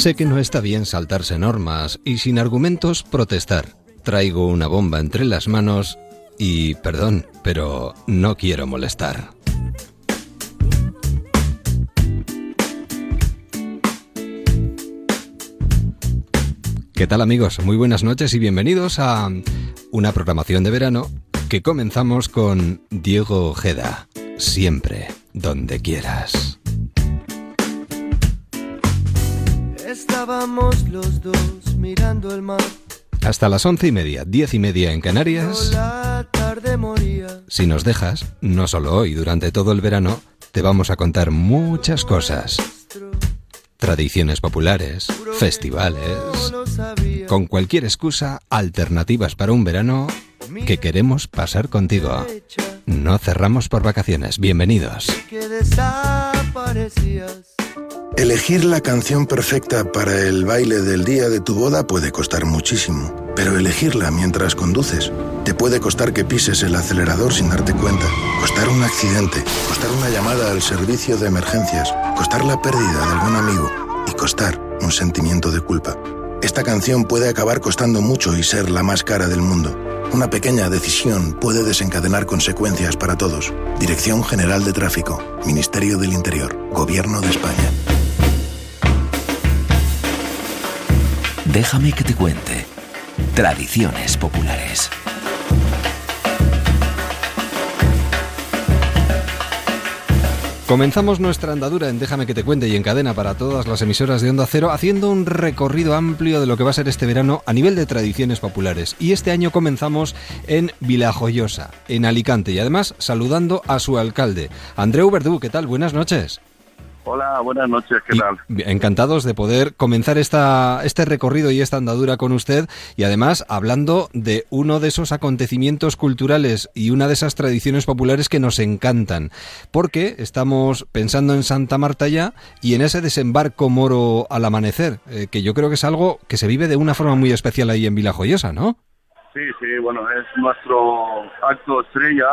Sé que no está bien saltarse normas y sin argumentos protestar. Traigo una bomba entre las manos y, perdón, pero no quiero molestar. ¿Qué tal amigos? Muy buenas noches y bienvenidos a una programación de verano que comenzamos con Diego Ojeda. Siempre, donde quieras. Estábamos los dos mirando el mar. Hasta las once y media, diez y media en Canarias. La tarde moría. Si nos dejas, no solo hoy, durante todo el verano, te vamos a contar muchas cosas. Tradiciones populares, festivales, con cualquier excusa, alternativas para un verano que queremos pasar contigo. No cerramos por vacaciones, bienvenidos. Que desaparecías. Elegir la canción perfecta para el baile del día de tu boda puede costar muchísimo, pero elegirla mientras conduces te puede costar que pises el acelerador sin darte cuenta, costar un accidente, costar una llamada al servicio de emergencias, costar la pérdida de algún amigo y costar un sentimiento de culpa. Esta canción puede acabar costando mucho y ser la más cara del mundo. Una pequeña decisión puede desencadenar consecuencias para todos. Dirección General de Tráfico, Ministerio del Interior, Gobierno de España. Déjame que te cuente. Tradiciones populares. Comenzamos nuestra andadura en Déjame que te cuente y en cadena para todas las emisoras de Onda Cero haciendo un recorrido amplio de lo que va a ser este verano a nivel de tradiciones populares. Y este año comenzamos en Vilajoyosa, en Alicante, y además saludando a su alcalde, Andreu Verdú. ¿Qué tal? Buenas noches. Hola, buenas noches, ¿qué Y- tal? Encantados de poder comenzar esta, este recorrido y esta andadura con usted y además hablando de uno de esos acontecimientos culturales y una de esas tradiciones populares que nos encantan. Porque estamos pensando en Santa Marta ya y en ese desembarco moro al amanecer, eh, que yo creo que es algo que se vive de una forma muy especial ahí en Vilajoyosa, ¿no? Sí, sí, bueno, es nuestro acto estrella.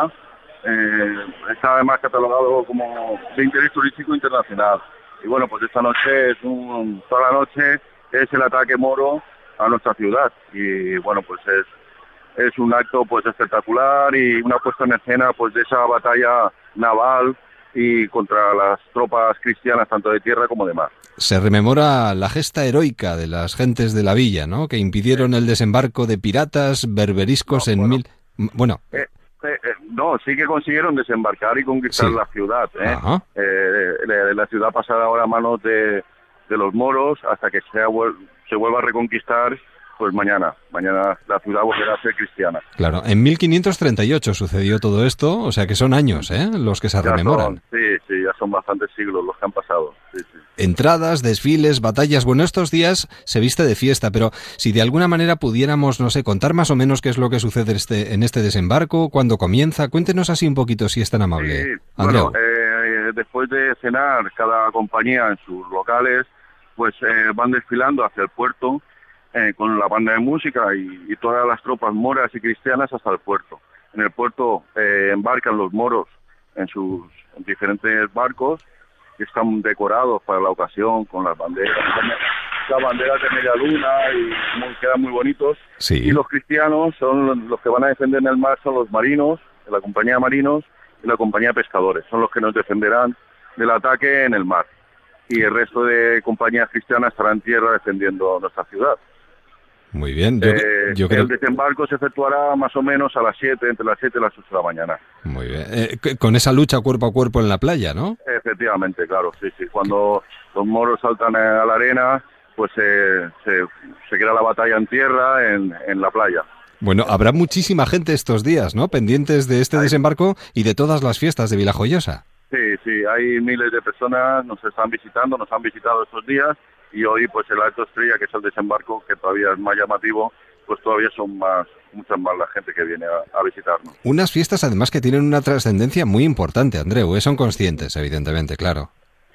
Eh, está además catalogado como de interés turístico internacional. Y bueno, pues esta noche es un, toda la noche es el ataque moro a nuestra ciudad. Y bueno, pues es, es un acto pues espectacular y una puesta en escena pues de esa batalla naval y contra las tropas cristianas tanto de tierra como de mar. Se rememora la gesta heroica de las gentes de la villa, ¿no? Que impidieron el desembarco de piratas berberiscos No, en bueno. mil... Bueno, Eh, eh, eh, no, sí que consiguieron desembarcar y conquistar Sí. la ciudad. ¿eh? Eh, la, la ciudad pasará ahora a manos de, de los moros hasta que sea, se vuelva a reconquistar, pues mañana. Mañana la ciudad volverá a ser cristiana. Claro, en 1538 sucedió todo esto, o sea que son años, ¿eh? Los que se Ya rememoran. son, sí, sí, ya son bastantes siglos los que han pasado. Sí, sí. Entradas, desfiles, batallas. Bueno, estos días se viste de fiesta, pero si de alguna manera pudiéramos, no sé, contar más o menos qué es lo que sucede este, en este desembarco, cuándo comienza, cuéntenos así un poquito si es tan amable. Sí, bueno, eh, después de cenar cada compañía en sus locales, pues eh, van desfilando hacia el puerto eh, con la banda de música y, y todas las tropas moras y cristianas hasta el puerto. En el puerto eh, embarcan los moros en sus diferentes barcos que están decorados para la ocasión con las banderas, las banderas de media luna y muy- quedan muy bonitos. sí. Y los cristianos son los que van a defender en el mar, son los marinos, la compañía de marinos y la compañía de pescadores. Son los que nos defenderán del ataque en el mar. Y el resto de compañías cristianas estarán en tierra defendiendo nuestra ciudad. Muy bien. Yo, Eh, yo creo El desembarco se efectuará más o menos a las 7, entre las 7 y las 8 de la mañana. Muy bien. Eh, con esa lucha cuerpo a cuerpo en la playa, ¿no? Efectivamente, claro, sí, sí. Cuando los moros saltan a la arena, pues eh, se, se queda la batalla en tierra, en, en la playa. Bueno, habrá muchísima gente estos días, ¿no? Pendientes de este desembarco y de todas las fiestas de Vilajoyosa. Sí, sí, hay miles de personas, nos están visitando, nos han visitado estos días y hoy pues el acto estrella que es el desembarco, que todavía es más llamativo, pues todavía son más, muchas más la gente que viene a, a visitarnos. Unas fiestas además que tienen una trascendencia muy importante, Andreu, ¿eh? son conscientes, evidentemente, claro.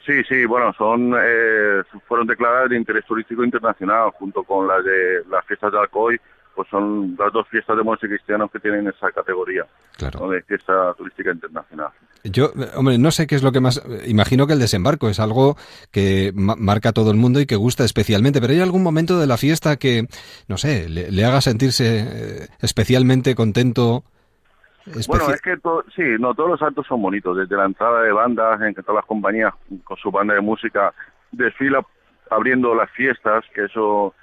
Sí, sí, bueno, son eh, fueron declaradas de interés turístico internacional junto con las de las fiestas de Alcoy, pues son las dos fiestas de monjes cristianos que tienen esa categoría Claro. de fiesta turística internacional. Yo, hombre, no sé qué es lo que más. Imagino que el desembarco es algo que ma- marca a todo el mundo y que gusta especialmente, pero ¿hay algún momento de la fiesta que, no sé, le, le haga sentirse eh, especialmente contento? Especi- Bueno, es que sí, no, todos los actos son bonitos, desde la entrada de bandas, en que todas las compañías con su banda de música desfila abriendo las fiestas, que eso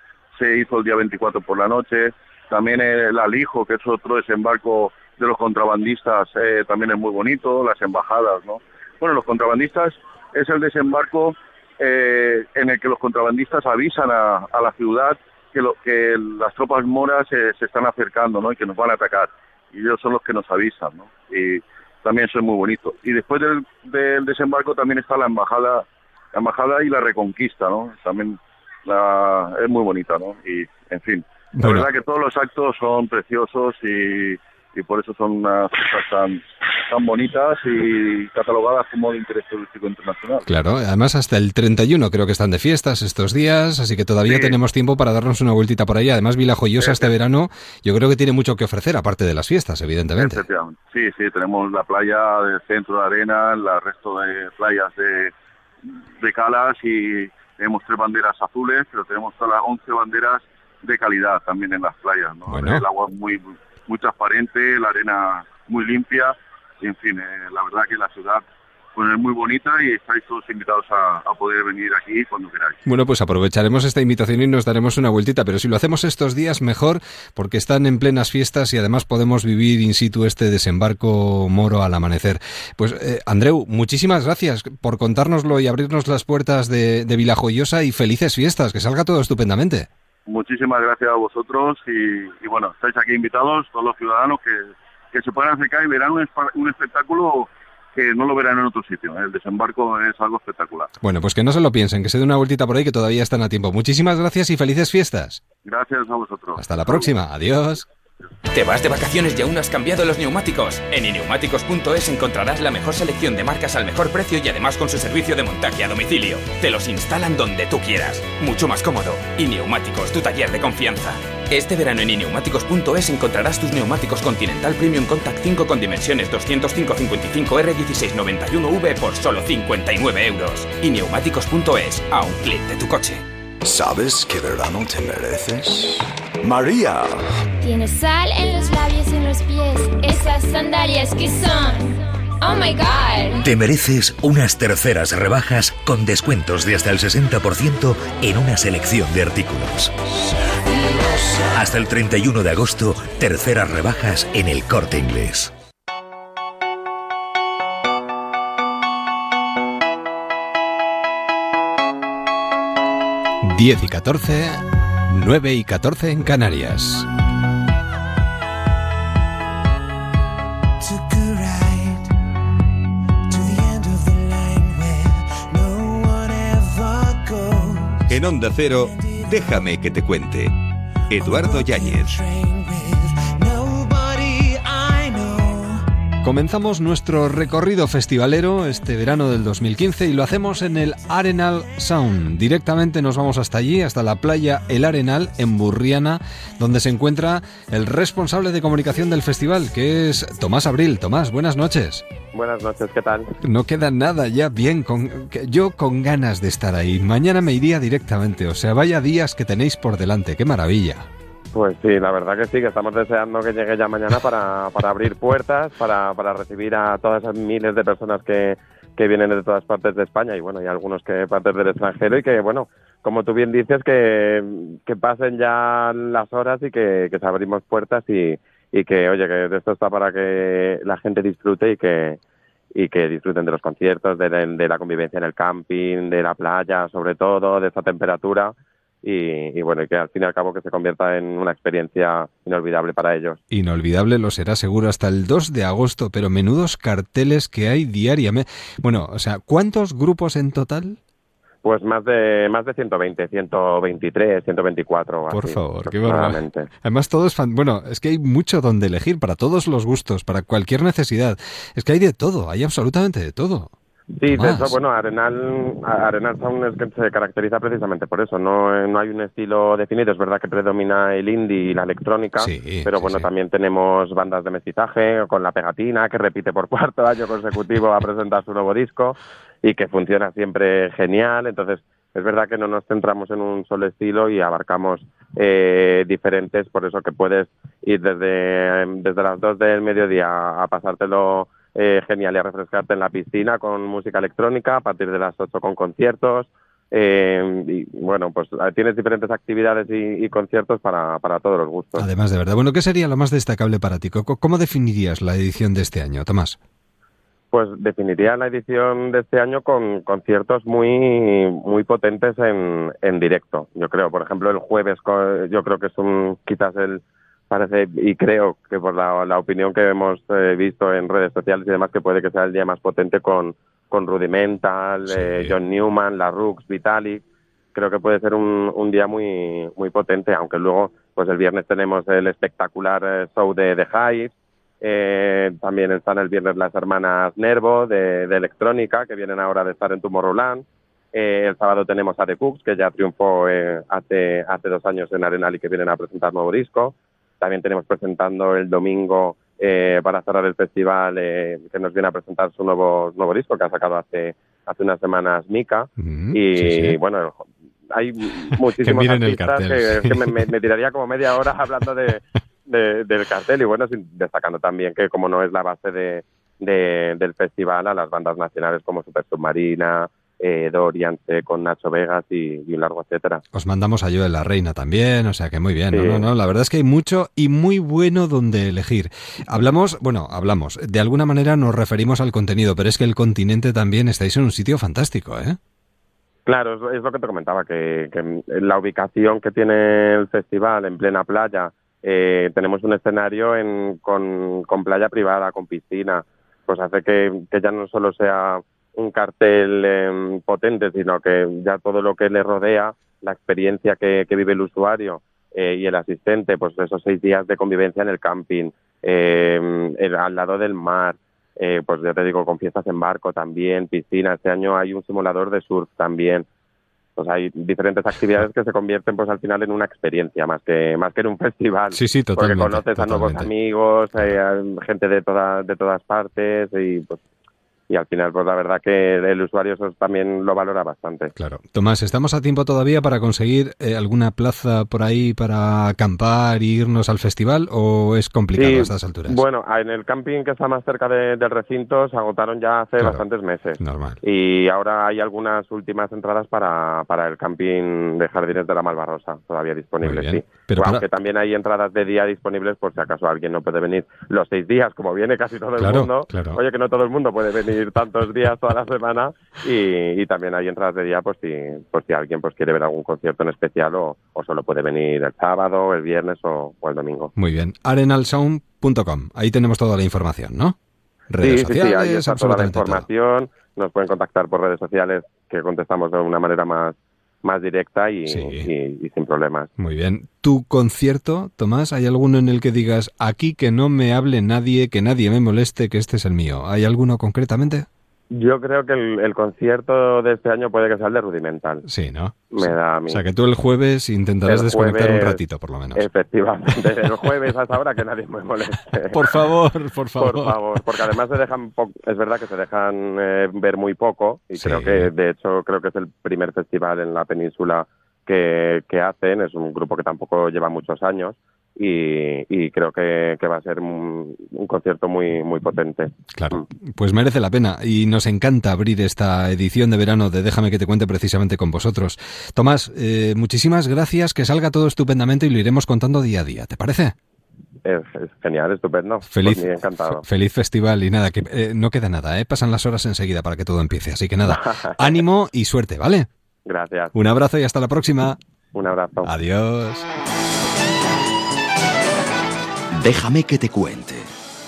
se hizo el día 24 por la noche, también el alijo, que es otro desembarco de los contrabandistas, eh, también es muy bonito, las embajadas, ¿no? Bueno, los contrabandistas es el desembarco eh, en el que los contrabandistas avisan a, a la ciudad que, lo, que las tropas moras eh, se están acercando, ¿no? Y que nos van a atacar y ellos son los que nos avisan, ¿no? Y también eso es muy bonito. Y después del, del desembarco también está la embajada, la embajada y la reconquista, ¿no? También la, es muy bonita, ¿no? Y, en fin, la Bueno. verdad que todos los actos son preciosos y, y por eso son unas fiestas tan, tan bonitas y catalogadas como de interés turístico internacional. Claro, además hasta el 31 creo que están de fiestas estos días, así que todavía Sí. tenemos tiempo para darnos una vueltita por ahí. Además, Vila Joyosa este verano yo creo que tiene mucho que ofrecer, aparte de las fiestas, evidentemente. Sí, sí, tenemos la playa del centro de arena, el resto de playas de, de calas y tenemos tres banderas azules, pero tenemos todas las 11 banderas de calidad también en las playas. ¿no? Bueno. El agua muy, muy transparente, la arena muy limpia, y en fin, eh, la verdad que la ciudad es muy bonita y estáis todos invitados a, a poder venir aquí cuando queráis. Bueno, pues aprovecharemos esta invitación y nos daremos una vueltita, pero si lo hacemos estos días mejor, porque están en plenas fiestas y además podemos vivir in situ este desembarco moro al amanecer. Pues eh, Andreu, muchísimas gracias por contárnoslo y abrirnos las puertas de, de Vila Joyosa y felices fiestas, que salga todo estupendamente. Muchísimas gracias a vosotros y, y bueno, estáis aquí invitados, todos los ciudadanos que, que se puedan acercar y verán un, un espectáculo que no lo verán en otro sitio. El desembarco es algo espectacular. Bueno, pues que no se lo piensen, que se dé una vueltita por ahí que todavía están a tiempo. Muchísimas gracias y felices fiestas. Gracias a vosotros. Hasta la próxima. Adiós. ¿Te vas de vacaciones y aún has cambiado los neumáticos? En ineumáticos.es encontrarás la mejor selección de marcas al mejor precio y además con su servicio de montaje a domicilio. Te los instalan donde tú quieras. Mucho más cómodo. Y Neumáticos, tu taller de confianza. Este verano en ineumáticos.es encontrarás tus neumáticos Continental Premium Contact 5 con dimensiones 205-55R1691V por solo 59 euros. Y neumáticos.es, a un clic de tu coche. ¿Sabes qué verano te mereces? María. Tienes sal en los labios y en los pies. Esas sandalias que son. Oh my god. Te mereces unas terceras rebajas con descuentos de hasta el 60% en una selección de artículos. Hasta el 31 de agosto, terceras rebajas en el corte inglés. Diez y 14, 9 y 14 en Canarias. En Onda Cero, déjame que te cuente. Eduardo Yáñez. Comenzamos nuestro recorrido festivalero este verano del 2015 y lo hacemos en el Arenal Sound. Directamente nos vamos hasta allí, hasta la playa El Arenal en Burriana, donde se encuentra el responsable de comunicación del festival, que es Tomás Abril. Tomás, buenas noches. Buenas noches, ¿qué tal? No queda nada ya bien, con, yo con ganas de estar ahí. Mañana me iría directamente, o sea, vaya días que tenéis por delante, qué maravilla. Pues sí, la verdad que sí, que estamos deseando que llegue ya mañana para, para abrir puertas, para, para recibir a todas esas miles de personas que, que vienen de todas partes de España y bueno, y algunos que partes del extranjero y que bueno, como tú bien dices, que, que pasen ya las horas y que, que se abrimos puertas y, y que, oye, que esto está para que la gente disfrute y que, y que disfruten de los conciertos, de, de la convivencia en el camping, de la playa, sobre todo, de esta temperatura y, y bueno, y que al fin y al cabo que se convierta en una experiencia inolvidable para ellos. Inolvidable lo será seguro hasta el 2 de agosto, pero menudos carteles que hay diariamente. Bueno, o sea, ¿cuántos grupos en total? Pues más de más de 120, 123, 124. Por así, favor, qué barbaridad. Además, todos fan... Bueno, es que hay mucho donde elegir para todos los gustos, para cualquier necesidad. Es que hay de todo, hay absolutamente de todo. Sí, de hecho, bueno, Arenal, Arenal Sound es que se caracteriza precisamente por eso. No, no hay un estilo definido. Es verdad que predomina el indie y la electrónica, Sí, pero sí, bueno, sí. también tenemos bandas de mestizaje con la pegatina que repite por cuarto año consecutivo a presentar su nuevo disco y que funciona siempre genial. Entonces, es verdad que no nos centramos en un solo estilo y abarcamos eh, diferentes, por eso que puedes ir desde, desde las 2 del mediodía a pasártelo eh, genial y a refrescarte en la piscina con música electrónica, a partir de las 8 con conciertos. eh, y bueno, pues eh, tienes diferentes actividades y, y conciertos para, para todos los gustos. Además, de verdad. Bueno, ¿qué sería lo más destacable para ti? ¿Cómo definirías la edición de este año, Tomás? Pues definiría la edición de este año con conciertos muy muy potentes en, en directo. Yo creo, por ejemplo, el jueves yo creo que es un quizás el parece y creo que por la, la opinión que hemos eh, visto en redes sociales y demás que puede que sea el día más potente con con Rudimental, eh, John Newman, La Rux, Vitalik. Creo que puede ser un, un día muy muy potente, aunque luego pues el viernes tenemos el espectacular eh, show de The Hives, eh, también están el viernes las hermanas Nervo de, de electrónica, que vienen ahora de estar en Tomorrowland. Eh, el sábado tenemos a The Cooks, que ya triunfó eh, hace, hace dos años en Arenal y que vienen a presentar nuevo disco. También tenemos presentando el domingo eh, para cerrar el festival, eh, que nos viene a presentar su nuevo, nuevo disco que ha sacado hace, hace unas semanas Mika. y sí, sí. bueno, hay muchísimos el artistas que, que me, me- me tiraría como media hora hablando de, de- del cartel y bueno, destacando también que como no es la base de, de- del festival, a las bandas nacionales como Super Submarina, eh, Dorian, C, con Nacho Vegas y, y un largo etcétera. Os mandamos a Joel la Reina también, o sea que muy bien. No, Sí. no, no, la verdad es que hay mucho y muy bueno donde elegir. Hablamos, bueno, hablamos, de alguna manera nos referimos al contenido, pero es que el continente también estáis en un sitio fantástico, ¿eh? Claro, es, es lo que te comentaba, que, que la ubicación que tiene el festival en plena playa, eh, tenemos un escenario en, con, con playa privada, con piscina, pues hace que, que ya no solo sea un cartel eh, potente, sino que ya todo lo que le rodea, la experiencia que, que vive el usuario eh, y el asistente, pues esos seis días de convivencia en el camping, eh, el- al lado del mar, eh, pues ya te digo, con fiestas en barco también, piscina. Este año hay un simulador de surf también. Pues hay diferentes actividades que se convierten pues al final en una experiencia más que más que en un festival. Sí, sí, totalmente, Porque conoces a nuevos amigos, eh, gente de todas de todas partes y pues y al final pues la verdad que el usuario eso también lo valora bastante. Claro. Tomás, ¿estamos a tiempo todavía para conseguir eh, alguna plaza por ahí para acampar y irnos al festival o es complicado Sí, a estas alturas? Bueno, en el camping que está más cerca de- del recinto se agotaron ya hace Claro. bastantes meses. Normal. Y ahora hay algunas últimas entradas para, para el camping de Jardines de la Malvarrosa, todavía disponibles, sí. Pero para- Aunque también hay entradas de día disponibles por si acaso alguien no puede venir los seis días, como viene casi todo el Claro, mundo. claro. Oye, que no todo el mundo puede venir tantos días toda la semana. Y, y también hay entradas de día, pues si, pues si alguien pues quiere ver algún concierto en especial o, o solo puede venir el sábado, el viernes o, o el domingo. Muy bien. arenalsound.com. Ahí tenemos toda la información, ¿no? Redes sí, sí, sí, sociales, ahí está toda la absolutamente todo. información. Nos pueden contactar por redes sociales que contestamos de una manera más, más directa y, y- y sin problemas. Muy bien. ¿Tu concierto, Tomás, hay alguno en el que digas aquí que no me hable nadie, que nadie me moleste, que este es el mío? ¿Hay alguno concretamente? Yo creo que el, el concierto de este año puede que sea el de Rudimental. Sí, ¿no? Me da a mí. O sea, que tú el jueves intentarás El desconectar un ratito, por lo menos. Efectivamente, el jueves a esa hora que nadie me moleste. Por favor, por favor. Por favor, porque además se dejan, po- es verdad que se dejan eh, ver muy poco y Sí. creo que de hecho creo que es el primer festival en la península que, que hacen, es un grupo que tampoco lleva muchos años y, y creo que, que va a ser un, un concierto muy muy potente. Claro, pues merece la pena y nos encanta abrir esta edición de verano de Déjame que te cuente precisamente con vosotros. Tomás, eh, muchísimas gracias, que salga todo estupendamente y lo iremos contando día a día, ¿te parece? Es, es genial, estupendo. Feliz, Pues muy encantado. fe- feliz festival y nada, que eh, no queda nada, ¿eh? pasan las horas enseguida para que todo empiece, así que nada, ánimo y suerte, ¿vale? Gracias. Un abrazo y hasta la próxima. Un abrazo. Adiós. Déjame que te cuente.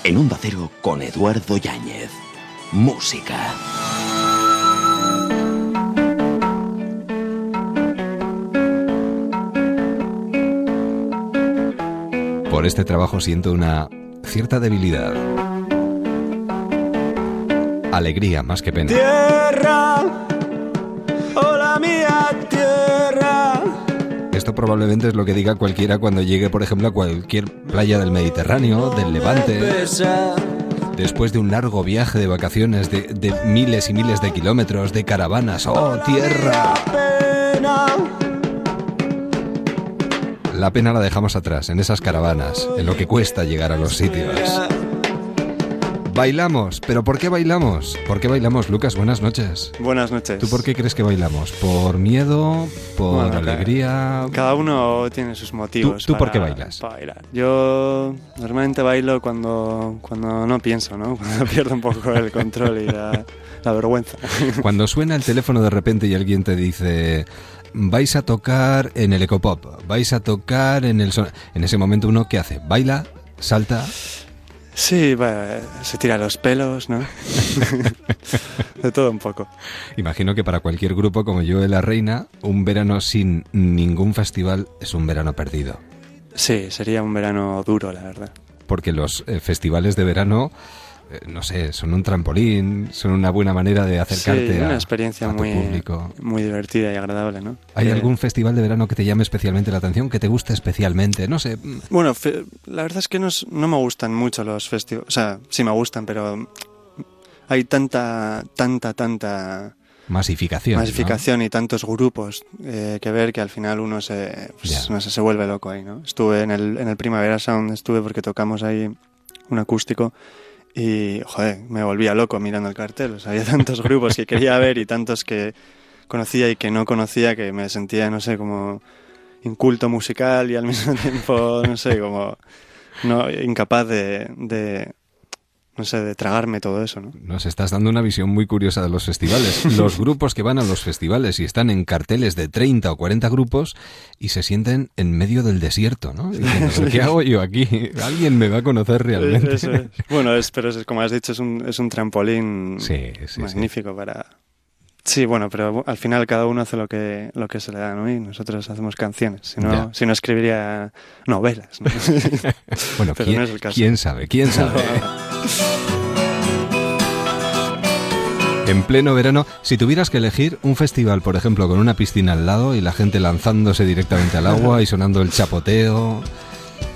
En Onda Cero con Eduardo Yáñez. Música. Por este trabajo siento una cierta debilidad. alegría más que pena. Tierra, Esto probablemente es lo que diga cualquiera cuando llegue, por ejemplo, a cualquier playa del Mediterráneo, del Levante, después de un largo viaje de vacaciones de, miles y miles de kilómetros, de caravanas. ¡Oh, tierra! La pena la dejamos atrás, en esas caravanas, en lo que cuesta llegar a los sitios. Bailamos, pero ¿por qué bailamos? ¿Por qué bailamos, Lucas? Buenas noches. Buenas noches. ¿Tú por qué crees que bailamos? ¿Por miedo? ¿Por Bueno, alegría? Cada uno tiene sus motivos. ¿Tú- tú por qué bailas? para bailar. Yo normalmente bailo cuando, cuando no pienso, ¿no? Cuando pierdo un poco el control y la, la vergüenza. Cuando suena el teléfono de repente y alguien te dice vais a tocar en el Ecopop, vais a tocar en el son... En ese momento uno ¿qué hace? ¿Baila? ¿Salta? Sí, se tira los pelos, ¿no? de todo un poco. Imagino que para cualquier grupo como yo de la Reina, un verano sin ningún festival es un verano perdido. Sí, sería un verano duro, la verdad. Porque los eh, festivales de verano, no sé, son un trampolín, son una buena manera de acercarte sí, a, una experiencia a tu muy, público. muy divertida y agradable, ¿no? ¿Hay Eh, algún festival de verano que te llame especialmente la atención, que te guste especialmente? No sé, Bueno, fe- la verdad es que no, es- no me gustan mucho los festivales. O sea, sí me gustan, pero hay tanta, tanta, tanta masificación. ¿no? masificación y tantos grupos eh, que ver que al final uno se, pues, no sé, se vuelve loco ahí, ¿no? Estuve en el, en el Primavera Sound, estuve porque tocamos ahí un acústico y, joder, me volvía loco mirando el cartel. O sea, había tantos grupos que quería ver y tantos que conocía y que no conocía que me sentía, no sé, como inculto musical y al mismo tiempo, no sé, como no incapaz de, de no sé, de tragarme todo eso, ¿no? Nos estás dando una visión muy curiosa de los festivales. Los grupos que van a los festivales y están en carteles de 30 o 40 grupos y se sienten en medio del desierto, ¿no? Diciendo, ¿pero ¿qué hago yo aquí? ¿Alguien me va a conocer realmente? Es. Bueno, es, pero es, como has dicho, es un, es un trampolín Sí, sí, magnífico para... Sí, bueno, pero al final cada uno hace lo que, lo que se le da, ¿no? Y nosotros hacemos canciones. Si no, Ya. si no escribiría novelas, ¿no? Bueno, Pero ¿quién, no es el caso. quién sabe? ¿Quién sabe? En pleno verano, si tuvieras que elegir un festival, por ejemplo, con una piscina al lado y la gente lanzándose directamente al agua y sonando el chapoteo,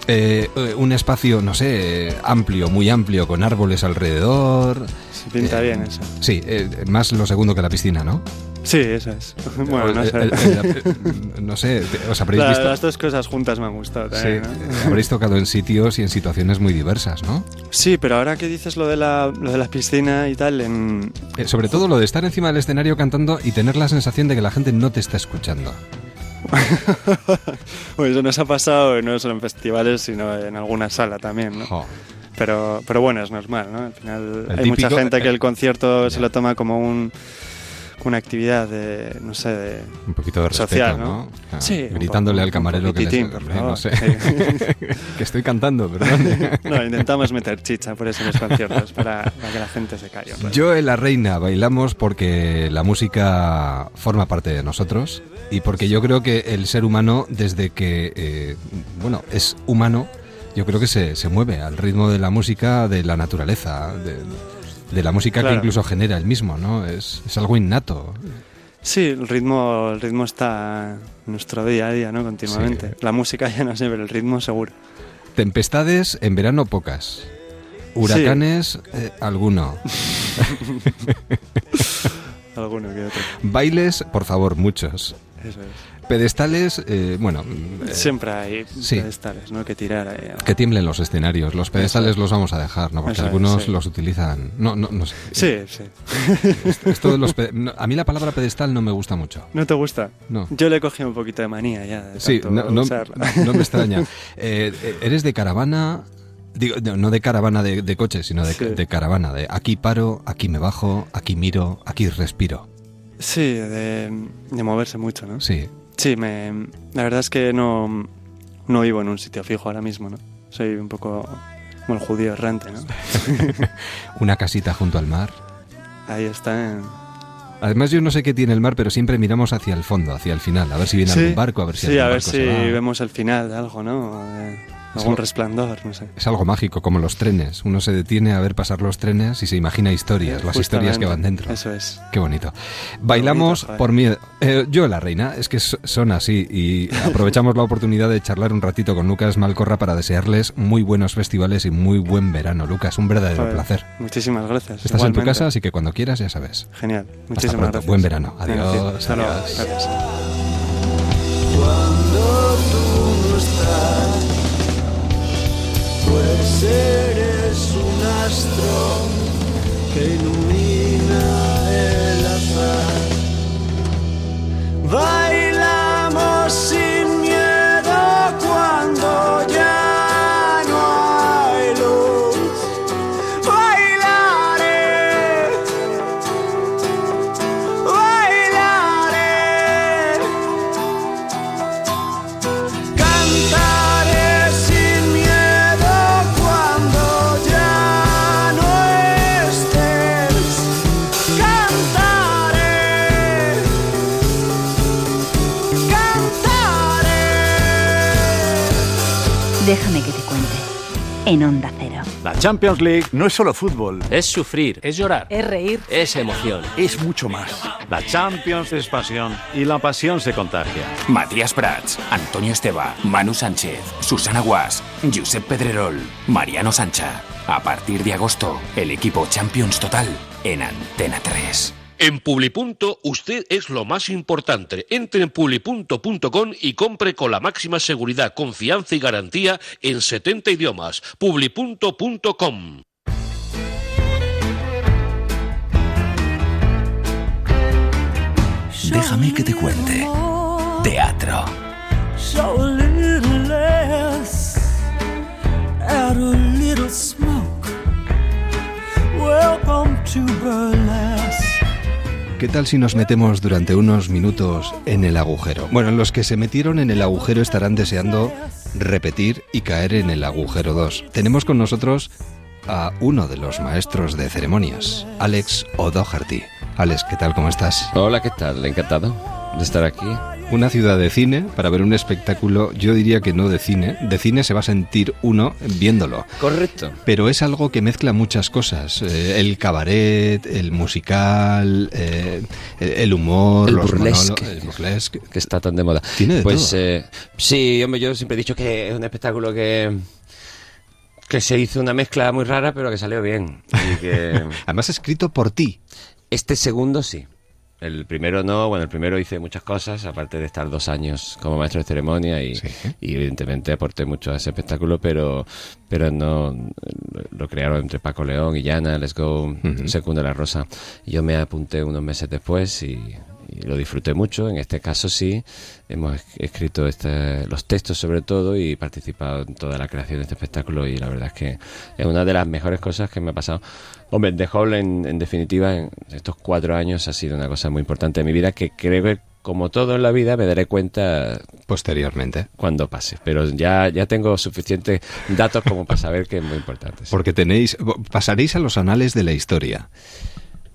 eh, eh, un espacio, no sé, eh, amplio, muy amplio, con árboles alrededor. Se pinta bien eso. Sí, eh, más lo segundo que la piscina, ¿no? Sí, eso es. Bueno, no Eh, sé. eh, eh, no sé, os habréis La- visto. Las dos cosas juntas me han gustado Sí, también, eh, ¿no? habréis tocado en sitios y en situaciones muy diversas, ¿no? Sí, pero ahora que dices lo de la, lo de la piscina y tal, en... Eh, sobre todo lo de estar encima del escenario cantando y tener la sensación de que la gente no te está escuchando. Bueno, eso nos ha pasado no solo en festivales, sino en alguna sala también, ¿no? Pero, pero bueno, es normal, ¿no? Al final El hay mucha gente que eh, el concierto se lo toma como un una actividad de, no sé, de... Un poquito de respeto, social, ¿no? ¿no? Ah, Sí. gritándole al camarero que les- poquitín, por hombre, favor, no sé. sí. que estoy cantando, perdón. No, intentamos meter chicha por eso en los conciertos, para, para que la gente se calle. pues. Yo en La Reina bailamos porque la música forma parte de nosotros y porque yo creo que el ser humano, desde que, eh, bueno, es humano, yo creo que se, se mueve al ritmo de la música, de la naturaleza, de, de la música Claro. que incluso genera el mismo, ¿no? Es, es algo innato. Sí, el ritmo, el ritmo está en nuestro día a día, ¿no? Continuamente. La música ya no sé, pero el ritmo seguro. Tempestades en verano pocas. Huracanes, eh, alguno. Alguno que otro. Bailes, por favor, muchos. Eso es. Pedestales, eh, bueno. eh, Siempre hay sí. pedestales, ¿no? Que tirar ahí. Que tiemblen los escenarios. Los pedestales Eso. los vamos a dejar, ¿no? Porque Eso algunos sí. los utilizan. No, no, no sé. Sí, sí. Esto- de los no, a mí la palabra pedestal no me gusta mucho. ¿No te gusta? No. Yo le he cogido un poquito de manía ya. De Sí, no, no- usarla. no me extraña. Eh, eh, ¿Eres de caravana? Digo, no, de caravana de, de coche, sino de, Sí. de caravana. De aquí paro, aquí me bajo, aquí miro, aquí respiro. Sí, de, de moverse mucho, ¿no? Sí. Sí, me, la verdad es que no, no vivo en un sitio fijo ahora mismo, ¿no? Soy un poco como el judío errante, ¿no? Una casita junto al mar. Ahí está. en- Además, yo no sé qué tiene el mar, pero siempre miramos hacia el fondo, hacia el final, a ver si viene Sí, algún barco, a ver si sí, algún a ver barco si se va. vemos el final de algo, ¿no? De- algún resplandor, no sé. Es algo mágico, como los trenes. Uno se detiene a ver pasar los trenes y se imagina historias, las historias que van dentro. Eso es. Qué bonito. Bailamos por miedo. Eh, yo la reina, es que so- son así y aprovechamos la oportunidad de charlar un ratito con Lucas Malcorra para desearles muy buenos festivales y muy buen verano. Lucas, un verdadero Joder, placer. Muchísimas gracias. Estás en tu casa, así que cuando quieras ya sabes. Genial. Muchísimas gracias. Buen verano. Adiós. sí, hasta luego. adiós. Gracias. Pues eres un astro que ilumina el azar. Bailamos sin miedo cuando ya En Onda Cero. La Champions League no es solo fútbol. Es sufrir, es llorar, Es reír. es emoción. Es mucho más. La Champions es pasión y la pasión se contagia. Matías Prats, Antonio Esteba, Manu Sánchez, Susana Guas, Josep Pedrerol, Mariano Sancha. A partir de agosto, el equipo Champions Total en Antena 3. En Publipunto usted es lo más importante. Entre en publipunto.com y compre con la máxima seguridad, confianza y garantía en 70 idiomas. Publipunto.com. Déjame que te cuente. Teatro. Welcome to burlesque. ¿Qué tal si nos metemos durante unos minutos en el agujero? Bueno, los que se metieron en el agujero estarán deseando repetir y caer en el agujero 2. Tenemos con nosotros a uno de los maestros de ceremonias, Alex O'Doherty. Alex, ¿qué tal? ¿Cómo estás? Hola, ¿qué tal? Encantado de estar aquí. Una ciudad de cine para ver un espectáculo, yo diría que no de cine. De cine se va a sentir uno viéndolo. Correcto. Pero es algo que mezcla muchas cosas. Eh, el cabaret, el musical, eh, el humor, El los burlesque. el burlesque. Que está tan de moda. Tiene de pues todo. eh, sí, hombre, yo siempre he dicho que es un espectáculo que que se hizo una mezcla muy rara, pero que salió bien. Y que Además escrito por ti. este segundo sí. El primero no, bueno, el primero hice muchas cosas, aparte de estar dos años como maestro de ceremonia y, y evidentemente aporté mucho a ese espectáculo, pero pero no lo, crearon entre Paco León y Llana, Let's Go, Segundo de la Rosa. Yo me apunté unos meses después y, y lo disfruté mucho. En este caso sí, hemos es- escrito este, los textos sobre todo y participado en toda la creación de este espectáculo y la verdad es que es una de las mejores cosas que me ha pasado. Hombre, The Hall en, en definitiva en estos cuatro años ha sido una cosa muy importante en mi vida que creo que como todo en la vida me daré cuenta posteriormente cuando pase, pero ya ya tengo suficientes datos como para saber que es muy importante. sí. Porque tenéis, pasaréis a los anales de la historia.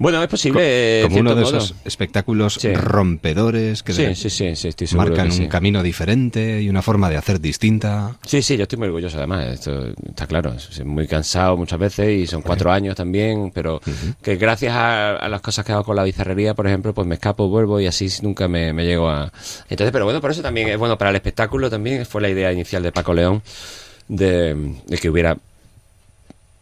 Bueno, es posible. En Como uno de esos espectáculos Sí. rompedores que Sí, de- sí, estoy marcan que un camino diferente y una forma de hacer distinta. Sí, sí, yo estoy muy orgulloso además, esto está claro, soy muy cansado muchas veces y son cuatro años también, pero que gracias a, a las cosas que hago con la bizarrería, por ejemplo, pues me escapo, vuelvo y así nunca me, me llego a... Entonces, pero bueno, por eso también es bueno para el espectáculo también, fue la idea inicial de Paco León de, de que hubiera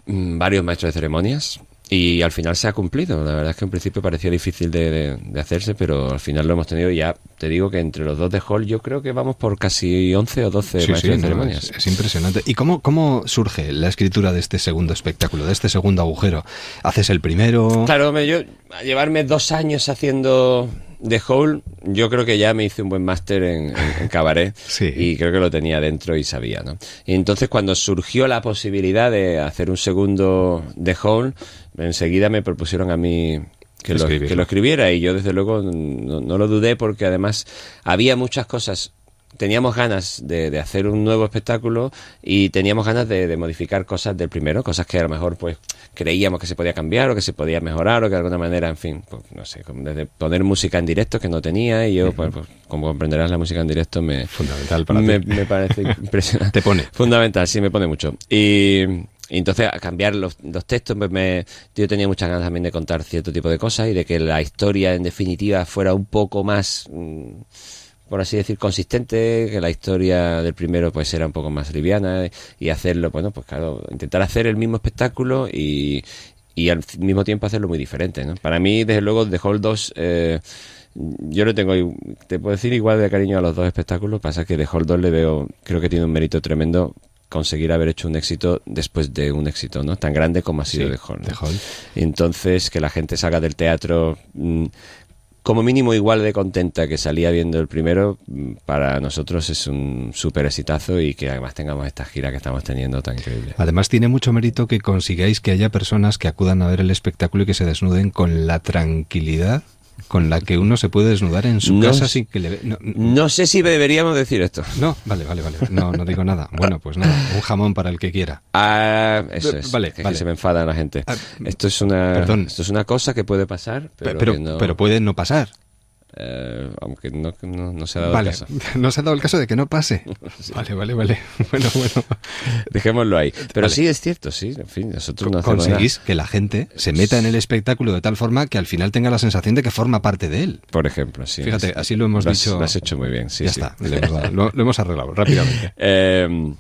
mm, varios maestros de ceremonias y al final se ha cumplido. La verdad es que en principio parecía difícil de, de- de hacerse, pero al final lo hemos tenido y ya te digo que entre los dos de Hall yo creo que vamos por casi 11 o 12 Sí, sí, de no, ceremonias. es, es impresionante. ¿Y cómo, cómo surge la escritura de este segundo espectáculo, de este segundo agujero? ¿Haces el primero? Claro, hombre, yo a llevarme dos años haciendo The Hole, yo creo que ya me hice un buen máster en, en- en cabaret y creo que lo tenía dentro y sabía, ¿no? Y entonces cuando surgió la posibilidad de hacer un segundo The Hole, enseguida me propusieron a mí que lo, que lo escribiera y yo desde luego no, no lo dudé porque además había muchas cosas teníamos ganas de, de hacer un nuevo espectáculo y teníamos ganas de, de modificar cosas del primero, cosas que a lo mejor pues creíamos que se podía cambiar o que se podía mejorar o que de alguna manera, en fin, pues no sé, desde poner música en directo que no tenía y yo, pues, pues, como comprenderás, la música en directo me, Fundamental para me, ti. me parece impresionante. Te pone. Fundamental, sí, me pone mucho. Y entonces a cambiar los, los textos, pues me, yo tenía muchas ganas también de contar cierto tipo de cosas y de que la historia en definitiva fuera un poco más, mm, por así decir, consistente, que la historia del primero pues era un poco más liviana y hacerlo, bueno, pues claro, intentar hacer el mismo espectáculo y, y al mismo tiempo hacerlo muy diferente, ¿no? Para mí, desde luego, The Hall 2... Eh, yo le tengo, te puedo decir igual de cariño a los dos espectáculos, pasa que The Hall 2 le veo, creo que tiene un mérito tremendo conseguir haber hecho un éxito después de un éxito, ¿no? Tan grande como ha sido Sí, The Hall. ¿no? The Hall. Entonces que la gente salga del teatro mm, como mínimo igual de contenta que salía viendo el primero, mm, para nosotros es un súper exitazo y que además tengamos esta gira que estamos teniendo tan increíble. Además tiene mucho mérito que consigáis que haya personas que acudan a ver el espectáculo y que se desnuden con la tranquilidad con la que uno se puede desnudar en su No casa sin que le... No, No sé si deberíamos decir esto. no, vale, vale, vale. No, no digo nada. Bueno, pues nada, un jamón para el que quiera. Ah, eso es. vale, que, vale. se me enfada la gente. Ah, esto es una, perdón. esto es una cosa que puede pasar, pero, Pero, que no- pero puede no pasar. Eh, aunque no, no, no se ha dado Vale, caso. no se ha dado el caso de que no pase. Vale, vale, vale. Bueno, bueno. Dejémoslo ahí. Pero Vale. sí es cierto, sí. En fin, nosotros no Conseguís nada. que la gente se meta en el espectáculo de tal forma que al final tenga la sensación de que forma parte de él. Por ejemplo, sí. Fíjate, así lo hemos has- dicho. Lo has hecho muy bien, sí. ya sí. está, lo, lo hemos arreglado rápidamente. Eh,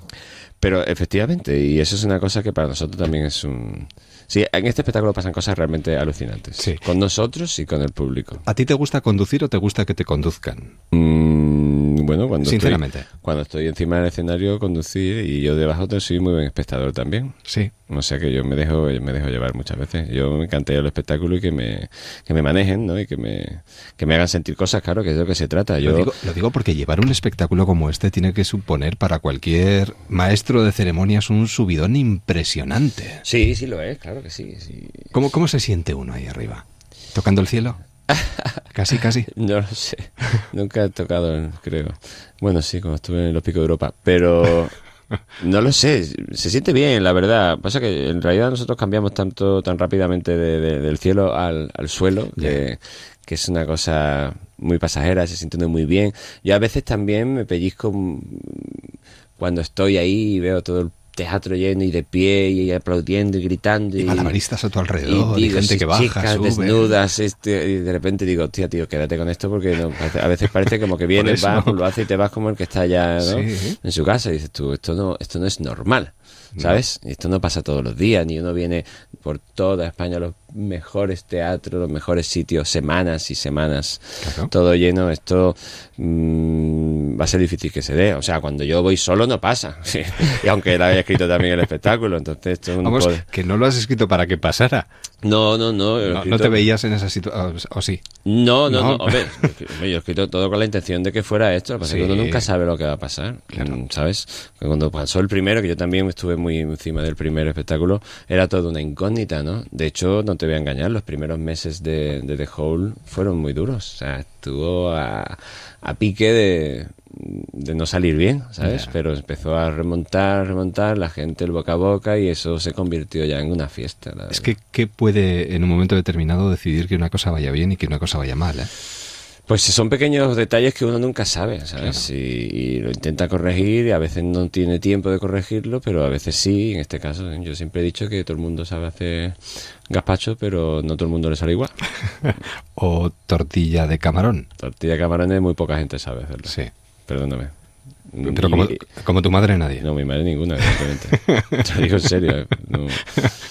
pero efectivamente, y eso es una cosa que para nosotros también es un... Sí, en este espectáculo pasan cosas realmente alucinantes. Sí. Con nosotros y con el público. ¿A ti te gusta conducir o te gusta que te conduzcan? Mm, bueno, cuando Sinceramente. Estoy, cuando estoy encima del escenario, conducir y yo debajo te soy muy buen espectador también. Sí. O sea que yo me dejo, me dejo llevar muchas veces. Yo me encanté el espectáculo y que me, que me manejen, ¿no? Y que me, que me hagan sentir cosas, claro, que es de lo que se trata. Yo, Lo, digo, lo digo porque llevar un espectáculo como este tiene que suponer para cualquier maestro de ceremonias un subidón impresionante. Sí, sí lo es, claro que sí. sí. ¿Cómo, ¿Cómo se siente uno ahí arriba? ¿Tocando el cielo? Casi, casi. No lo sé. Nunca he tocado, creo. Bueno, sí, cuando estuve en los picos de Europa. Pero no lo sé. Se siente bien, la verdad. Pasa que en realidad nosotros cambiamos tanto, tan rápidamente de- de- del cielo al, al suelo que, que es una cosa muy pasajera, se siente muy bien. Yo a veces también me pellizco cuando estoy ahí y veo todo el teatro lleno y de pie y aplaudiendo y gritando Y y, malabaristas a tu alrededor, y digo, gente que baja, chicas sube. desnudas este, y de repente digo hostia tío quédate con esto porque no, a veces parece como que vienes vas lo hace y te vas como el que está ya ¿no? Sí. en su casa y dices tú esto no esto no es normal ¿sabes? Y esto no pasa todos los días ni uno viene por toda España a los mejores teatros los mejores sitios semanas y semanas todo lleno esto mm, va a ser difícil que se dé o sea cuando yo voy solo no pasa y aunque él haya escrito también el espectáculo entonces esto es un Vamos, poder- que no lo has escrito para que pasara. no, no, no. No, no te veías en esa situación. ¿O sí? No, no, No. no. Hombre, yo he escrito todo con la intención de que fuera esto. Lo que pasa es que uno nunca sabe lo que va a pasar. mm, ¿Sabes? Cuando pasó el primero, que yo también estuve muy encima del primer espectáculo, era todo una incógnita, ¿no? De hecho, no te voy a engañar, los primeros meses de, de The Hole fueron muy duros. O sea, estuvo a, a pique de, de no salir bien, ¿sabes? Pero empezó a remontar, remontar, la gente, el boca a boca, y eso se convirtió ya en una fiesta. Es que, ¿qué puede en un momento determinado decidir que una cosa vaya bien y que una cosa vaya mal? eh? Pues son pequeños detalles que uno nunca sabe, ¿sabes? Y, y lo intenta corregir y a veces no tiene tiempo de corregirlo, pero a veces sí. En este caso, yo siempre he dicho que todo el mundo sabe hacer gazpacho, pero no todo el mundo le sale igual. O tortilla de camarón. Tortilla de camarones muy poca gente sabe hacerlo. Sí. Perdóname. Pero como, como tu madre nadie. No, mi madre ninguna, evidentemente. Te digo en serio. ¿eh? No.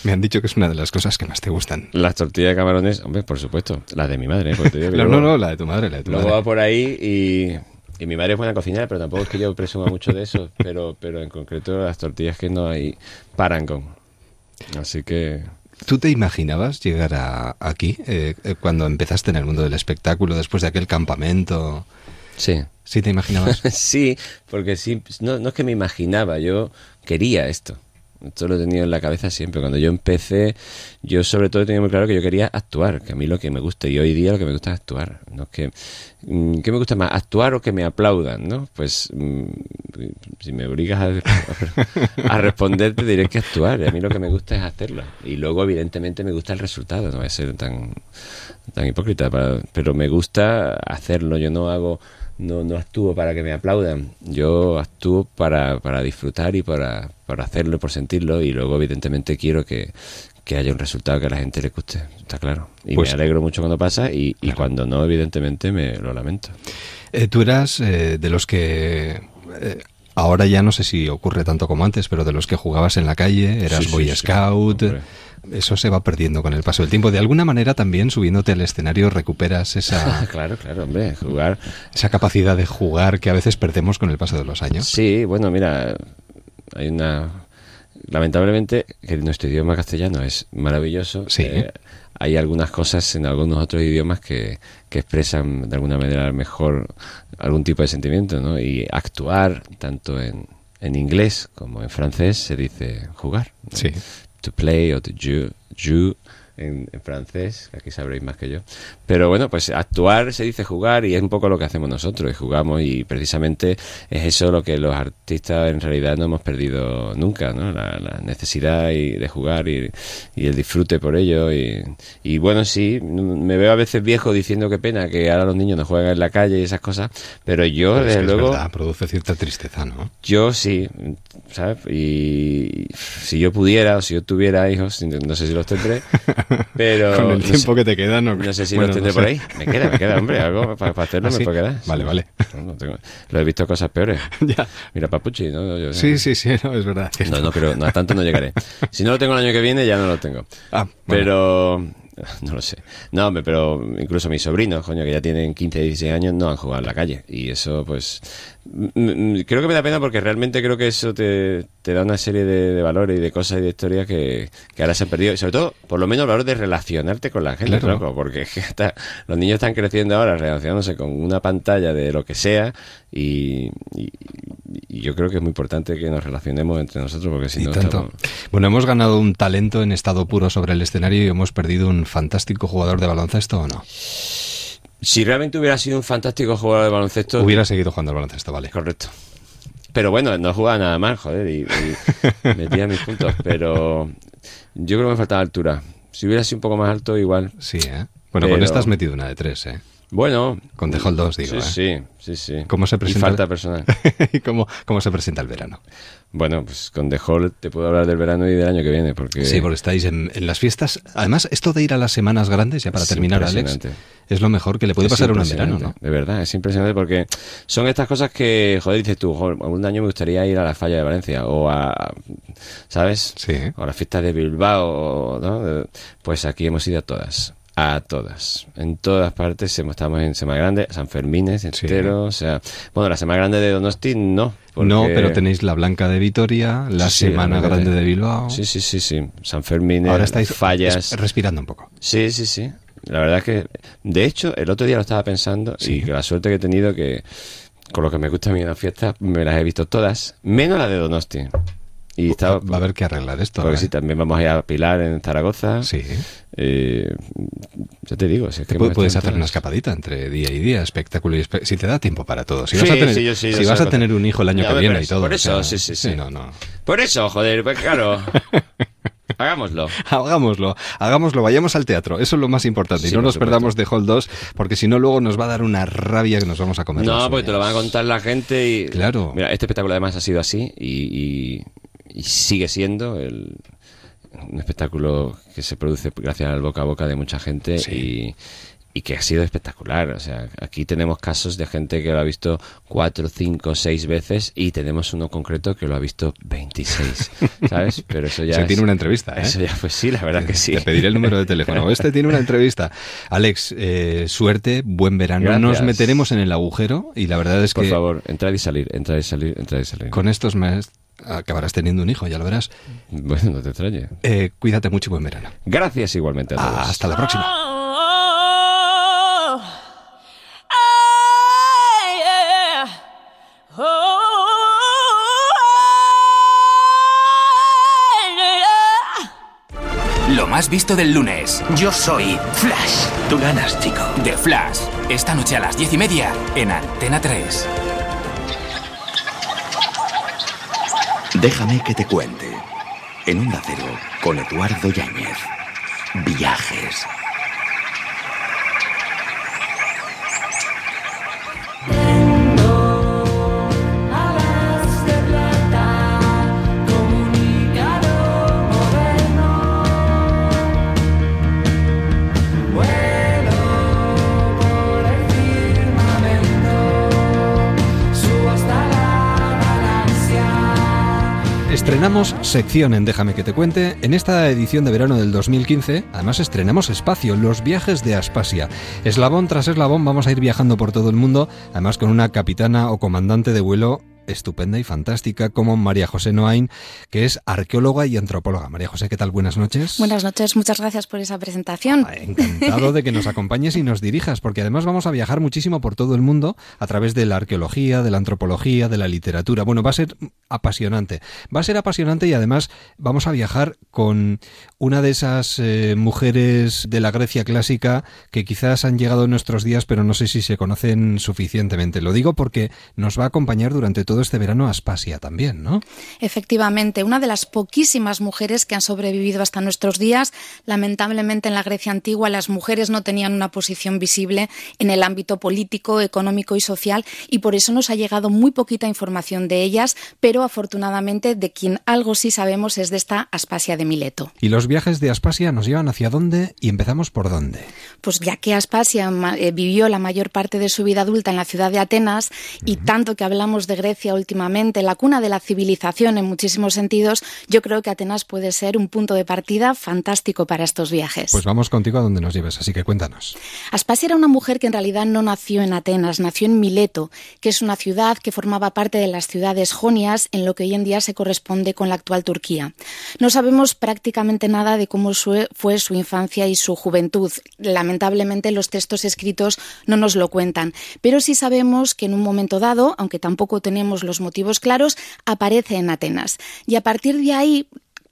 Me han dicho que es una de las cosas que más te gustan. Las tortillas de camarones, hombre, por supuesto. Las de mi madre, ¿eh? Porque te digo que No, luego- no, no, la de tu madre, la de tu Luego madre. va por ahí y, y mi madre es buena cocinera, pero tampoco es que yo presuma mucho de eso. Pero, pero en concreto las tortillas que no hay paran con. Así que ¿Tú te imaginabas llegar a, aquí eh, eh, cuando empezaste en el mundo del espectáculo, después de aquel campamento? sí. ¿Sí te imaginabas? sí, porque sí, no, no es que me imaginaba, yo quería esto. Esto lo he tenido en la cabeza siempre. Cuando yo empecé, yo sobre todo tenía muy claro que yo quería actuar, que a mí lo que me gusta, y hoy día lo que me gusta es actuar. ¿no? Es que, mm, ¿Qué me gusta más? ¿Actuar o que me aplaudan? ¿no? Pues mm, si me obligas a, a responder, te diré que actuar. A mí lo que me gusta es hacerlo. Y luego, evidentemente, me gusta el resultado. No voy a ser tan, tan hipócrita, pero me gusta hacerlo. Yo no hago no, no actúo para que me aplaudan, yo actúo para, para disfrutar y para, para hacerlo, y por sentirlo y luego evidentemente quiero que, que haya un resultado que a la gente le guste, está claro. Y Pues- me alegro mucho cuando pasa y, y cuando no, evidentemente me lo lamento. Eh, tú eras eh, de los que... eh, ahora ya no sé si ocurre tanto como antes, pero de los que jugabas en la calle, eras Sí, Boy sí, Scout. Eso se va perdiendo con el paso del tiempo. De alguna manera también subiéndote al escenario recuperas esa, claro, claro, hombre, jugar. esa capacidad de jugar que a veces perdemos con el paso de los años. Sí, bueno, mira, hay una... Lamentablemente, que nuestro idioma castellano es maravilloso. Sí. eh, hay algunas cosas en algunos otros idiomas que, que expresan de alguna manera mejor algún tipo de sentimiento, ¿no? Y actuar, tanto en, en inglés como en francés, se dice jugar. ¿no? Sí. To play o to jou, jou en, en francés, que aquí sabréis más que yo. Pero bueno, pues actuar se dice jugar y es un poco lo que hacemos nosotros, y jugamos y precisamente es eso lo que los artistas en realidad no hemos perdido nunca, ¿no? La, la necesidad y de jugar y, y el disfrute por ello. Y, y bueno, sí, me veo a veces viejo diciendo qué pena que ahora los niños no juegan en la calle y esas cosas, pero yo Pero es desde que es luego... verdad, produce cierta tristeza, ¿no? Yo sí, ¿sabes? Y si yo pudiera o si yo tuviera hijos, no sé si los tendré, pero... Con el no tiempo sé- que te queda, no, No sé si bueno, los tendré no por sé. ahí. Me queda, me queda, hombre, algo para, para hacerlo ¿Ah, me sí? puede quedar. Vale, vale. Tengo- lo he visto cosas peores. Mira, Papuchi, ¿no? Yo- Sí, sí, sí, no, es verdad. no, no, pero no, a tanto no llegaré. Si no lo tengo el año que viene, ya no lo tengo. Ah, Pero... No lo sé. No, hombre, pero incluso mis sobrinos, coño, que ya tienen 15, 16 años, no han jugado en la calle. Y eso, pues... Creo que me da pena porque realmente creo que eso te, te da una serie de, de valores y de cosas y de historias que, que ahora se han perdido. Y sobre todo, por lo menos, el valor de relacionarte con la gente, Claro. tronco, porque es que hasta los niños están creciendo ahora relacionándose con una pantalla de lo que sea y, y- y yo creo que es muy importante que nos relacionemos entre nosotros porque si no estamos- Bueno, hemos ganado un talento en estado puro sobre el escenario y hemos perdido un fantástico jugador de baloncesto o no. Si realmente hubiera sido un fantástico jugador de baloncesto... Hubiera seguido jugando al baloncesto, vale. Correcto. Pero bueno, no jugaba nada mal, joder, y, y metía mis puntos. Pero yo creo que me faltaba altura. Si hubiera sido un poco más alto, igual. Sí, ¿eh? Bueno, con esta has metido una de tres, ¿eh? Bueno. Con The Hall 2, digo, Sí, ¿eh? sí, sí, sí. ¿Cómo se Y presenta? falta personal. ¿Y cómo, cómo se presenta el verano? Bueno, pues con The Hall te puedo hablar del verano y del año que viene, porque... Sí, porque estáis en, en las fiestas. Además, esto de ir a las semanas grandes, ya para Es terminar, Alex, es lo mejor que le puede Es pasar a uno en verano, ¿no? De verdad, es impresionante porque son estas cosas que, joder, dices tú, joder, algún año me gustaría ir a la falla de Valencia o a, ¿sabes? Sí. O a la fiesta de Bilbao, ¿no? Pues aquí hemos ido a todas. A todas. En todas partes hemos- estamos en Semana Grande, San Fermines entero, o sea... Bueno, la Semana Grande de Donosti no. porque- No, pero tenéis la Blanca de Vitoria, la Sí, sí, Semana la Grande de Bilbao. Sí, sí, sí, sí. San Fermín, Ahora estáis fallas. es- respirando un poco. Sí, sí, sí. La verdad que, de hecho, el otro día lo estaba pensando y que la suerte que he tenido que, con lo que me gusta a mí las fiestas, me las he visto todas, menos la de Donosti. Y estaba, Va a haber que arreglar esto. porque ¿eh? sí, también vamos a ir a Pilar en Zaragoza. Sí. Eh, ya te digo, si es que puedes hacer una escapadita entre día y día, espectáculo y si te da tiempo para todo. Si Sí, vas a tener, sí, yo sí, yo si sé vas a lo que- tener un hijo el año Ya, que viene y todo. por o eso, sea, sí, sí, sí. No, no. Por eso, joder, pues claro. Hagámoslo. Hagámoslo, hagámoslo, vayamos al teatro, eso es lo más importante. y Sí, no nos supuesto. perdamos de Hall 2, porque si no, luego nos va a dar una rabia que nos vamos a comer. No, porque te lo van a contar la gente y... Claro. Mira, este espectáculo además ha sido así y, y- y sigue siendo el, un espectáculo que se produce gracias al boca a boca de mucha gente y, y que ha sido espectacular. O sea, aquí tenemos casos de gente que lo ha visto cuatro, cinco, seis veces y tenemos uno concreto que lo ha visto 26, ¿sabes? Pero eso ya Se es- tiene una entrevista, ¿eh? Eso ya, pues sí, la verdad que sí. Te pediré el número de teléfono. Este tiene una entrevista. Alex, eh, suerte, buen verano. Gracias. Nos meteremos en el agujero y la verdad es Por que favor, entrar y salir, entrar y salir, entrar y salir. con estos meses acabarás teniendo un hijo, ya lo verás. Bueno, no te extrañe. Eh, cuídate mucho y buen verano. Gracias igualmente a todos. Hasta la próxima. has visto del lunes? Yo soy Flash. Tú ganas, chico. De Flash. Esta noche a las diez y media en Antena 3. Déjame que te cuente. En Onda Cero, con Eduardo Yáñez. Viajes. Sección en Déjame que te cuente. En esta edición de verano del 2015, además estrenamos espacio, los viajes de Aspasia. Eslabón tras eslabón vamos a ir viajando por todo el mundo, además con una capitana o comandante de vuelo estupenda y fantástica como María José Noain, que es arqueóloga y antropóloga. María José, ¿qué tal? Buenas noches. Buenas noches, muchas gracias por esa presentación. Encantado de que nos acompañes y nos dirijas, porque además vamos a viajar muchísimo por todo el mundo a través de la arqueología, de la antropología, de la literatura. Bueno, va a ser apasionante. Va a ser apasionante y además vamos a viajar con una de esas eh, mujeres de la Grecia clásica que quizás han llegado en nuestros días, pero no sé si se conocen suficientemente. Lo digo porque nos va a acompañar durante todo este verano Aspasia también, ¿no? Efectivamente, una de las poquísimas mujeres que han sobrevivido hasta nuestros días. Lamentablemente en la Grecia antigua las mujeres no tenían una posición visible en el ámbito político, económico y social y por eso nos ha llegado muy poquita información de ellas, pero afortunadamente de quien algo sí sabemos es de esta Aspasia de Mileto. Y los viajes de Aspasia nos llevan hacia dónde y empezamos por dónde. Pues ya que Aspasia eh, vivió la mayor parte de su vida adulta en la ciudad de Atenas y tanto que hablamos de Grecia últimamente, la cuna de la civilización en muchísimos sentidos, yo creo que Atenas puede ser un punto de partida fantástico para estos viajes. Pues vamos contigo a donde nos lleves, así que cuéntanos. Aspasia era una mujer que en realidad no nació en Atenas, nació en Mileto, que es una ciudad que formaba parte de las ciudades jonias en lo que hoy en día se corresponde con la actual Turquía. No sabemos prácticamente nada de cómo fue su infancia y su juventud. Lamentablemente los textos escritos no nos lo cuentan, pero sí sabemos que en un momento dado, aunque tampoco tenemos los motivos claros, aparece en Atenas. Y a partir de ahí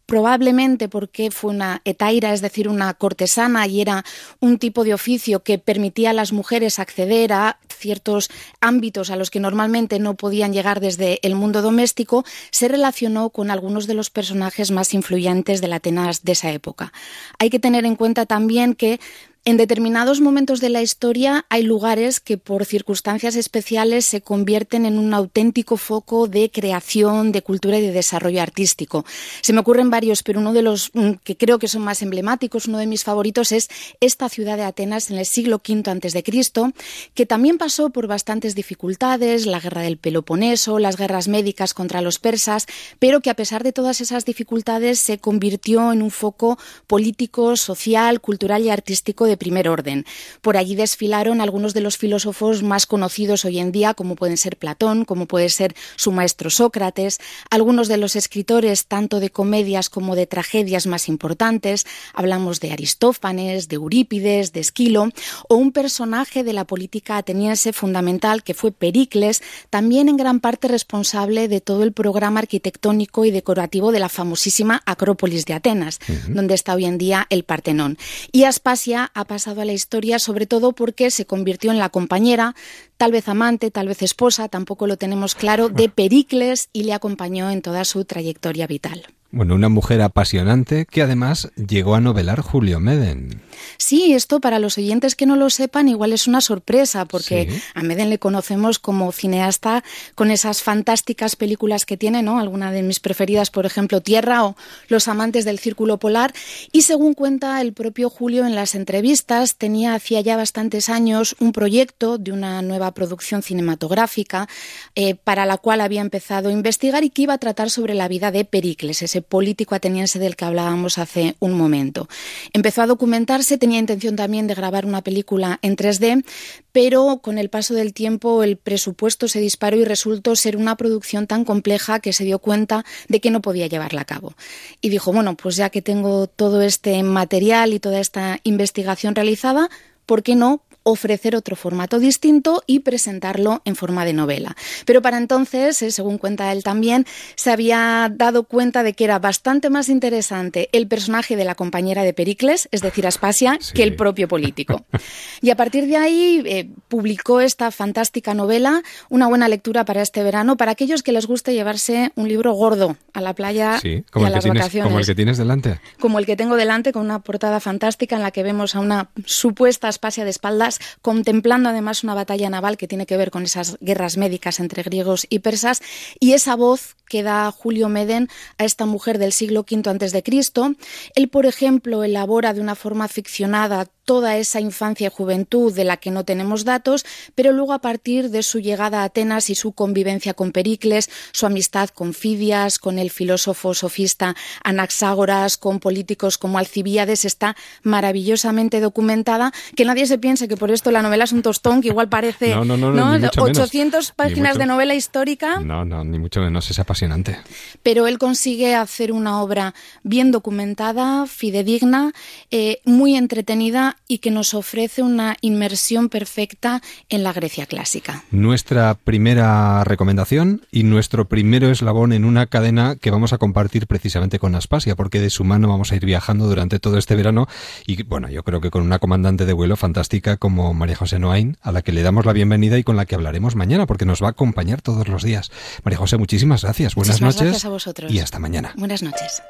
probablemente porque fue una etaira, es decir, una cortesana y era un tipo de oficio que permitía a las mujeres acceder a ciertos ámbitos a los que normalmente no podían llegar desde el mundo doméstico, se relacionó con algunos de los personajes más influyentes de Atenas de esa época. Hay que tener en cuenta también que en determinados momentos de la historia hay lugares que por circunstancias especiales se convierten en un auténtico foco de creación, de cultura y de desarrollo artístico. Se me ocurren varios, pero uno de los mm, que creo que son más emblemáticos, uno de mis favoritos es esta ciudad de Atenas en el siglo V Cristo, que también pasó por bastantes dificultades, la guerra del Peloponeso, las guerras médicas contra los persas, pero que a pesar de todas esas dificultades se convirtió en un foco político, social, cultural y artístico de primer orden. Por allí desfilaron algunos de los filósofos más conocidos hoy en día, como pueden ser Platón, como puede ser su maestro Sócrates, algunos de los escritores tanto de comedias como de tragedias más importantes, hablamos de Aristófanes, de Eurípides, de Esquilo, o un personaje de la política ateniense fundamental que fue Pericles, también en gran parte responsable de todo el programa arquitectónico y decorativo de la famosísima Acrópolis de Atenas, donde está hoy en día el Partenón. Y Aspasia ha pasado a la historia sobre todo porque se convirtió en la compañera, tal vez amante, tal vez esposa, tampoco lo tenemos claro, de Pericles y le acompañó en toda su trayectoria vital. Bueno, una mujer apasionante que además llegó a novelar Julio Meden. Sí, esto para los oyentes que no lo sepan igual es una sorpresa, porque Sí. a Meden le conocemos como cineasta con esas fantásticas películas que tiene, ¿no? Alguna de mis preferidas, por ejemplo, Tierra o Los amantes del Círculo Polar. Y según cuenta el propio Julio en las entrevistas, tenía hacía ya bastantes años un proyecto de una nueva producción cinematográfica eh, para la cual había empezado a investigar y que iba a tratar sobre la vida de Pericles, ese político ateniense del que hablábamos hace un momento. Empezó a documentarse, tenía intención también de grabar una película en 3D, pero con el paso del tiempo el presupuesto se disparó y resultó ser una producción tan compleja que se dio cuenta de que no podía llevarla a cabo. Y dijo, bueno, pues ya que tengo todo este material y toda esta investigación realizada, ¿por qué no ofrecer otro formato distinto y presentarlo en forma de novela. Pero para entonces, eh, según cuenta él también, se había dado cuenta de que era bastante más interesante el personaje de la compañera de Pericles, es decir, Aspasia, que el propio político. Y a partir de ahí eh, publicó esta fantástica novela, una buena lectura para este verano, para aquellos que les guste llevarse un libro gordo a la playa Sí, y como a las tienes, vacaciones como el que tienes delante. como el que tengo delante, con una portada fantástica en la que vemos a una supuesta Aspasia de espaldas, contemplando además una batalla naval que tiene que ver con esas guerras médicas entre griegos y persas, y esa voz que da Julio Meden a esta mujer del siglo V antes de Cristo. Él, por ejemplo, elabora de una forma ficcionada toda esa infancia y juventud de la que no tenemos datos, pero luego a partir de su llegada a Atenas y su convivencia con Pericles, su amistad con Fidias, con el filósofo sofista Anaxágoras, con políticos como Alcibíades, está maravillosamente documentada, que nadie se piense que por esto la novela es un tostón que igual parece No, no, no, no, ni mucho menos. 800 Ni páginas mucho- de novela histórica, No, no, ni mucho menos, es apasionante. pero él consigue hacer una obra bien documentada, fidedigna, eh, muy entretenida y que nos ofrece una inmersión perfecta en la Grecia clásica. Nuestra primera recomendación y nuestro primero eslabón en una cadena que vamos a compartir precisamente con Aspasia, porque de su mano vamos a ir viajando durante todo este verano y bueno, yo creo que con una comandante de vuelo fantástica como María José Noain, a la que le damos la bienvenida y con la que hablaremos mañana, porque nos va a acompañar todos los días. María José, muchísimas gracias. Buenas Muchísimas noches. gracias a vosotros. Y hasta mañana. Buenas noches.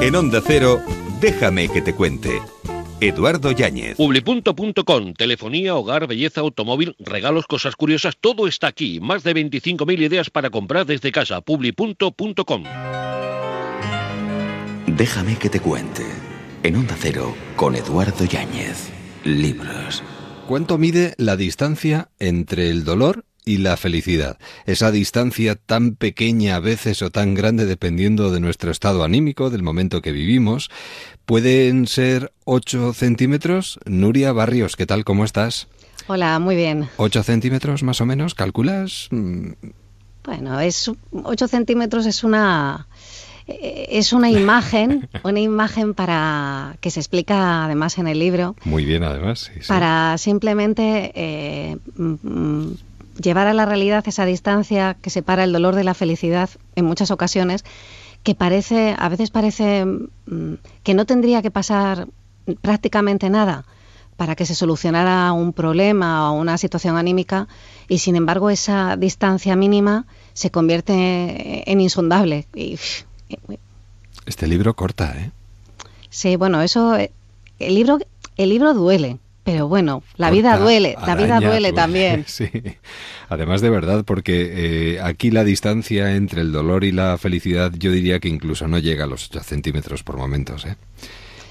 En Onda Cero, déjame que te cuente. Eduardo Yáñez. Publi.com, telefonía, hogar, belleza, automóvil, regalos, cosas curiosas, todo está aquí. Más de 25.000 ideas para comprar desde casa. Publi.com. Déjame que te cuente. En Onda Cero, con Eduardo Yáñez. Libros. ¿Cuánto mide la distancia entre el dolor y la felicidad? Esa distancia tan pequeña a veces o tan grande dependiendo de nuestro estado anímico, del momento que vivimos. ¿Pueden ser 8 centímetros? Nuria Barrios, ¿qué tal? ¿Cómo estás? Hola, muy bien. ¿8 centímetros más o menos? ¿Calculas? Mm, Bueno, es 8 centímetros es una es una imagen, una imagen para que se explica además en el libro Muy bien, además. sí, sí. para simplemente eh, mm, mm, llevar a la realidad esa distancia que separa el dolor de la felicidad en muchas ocasiones, que parece, a veces parece mm, que no tendría que pasar prácticamente nada para que se solucionara un problema o una situación anímica y sin embargo esa distancia mínima se convierte en insondable. Y, Este libro corta, ¿eh? sí, bueno, eso, el libro, el libro duele, pero bueno, la vida duele, la vida duele también. Sí. Además de verdad, porque eh, aquí la distancia entre el dolor y la felicidad yo diría que incluso no llega a los 8 centímetros por momentos. ¿eh?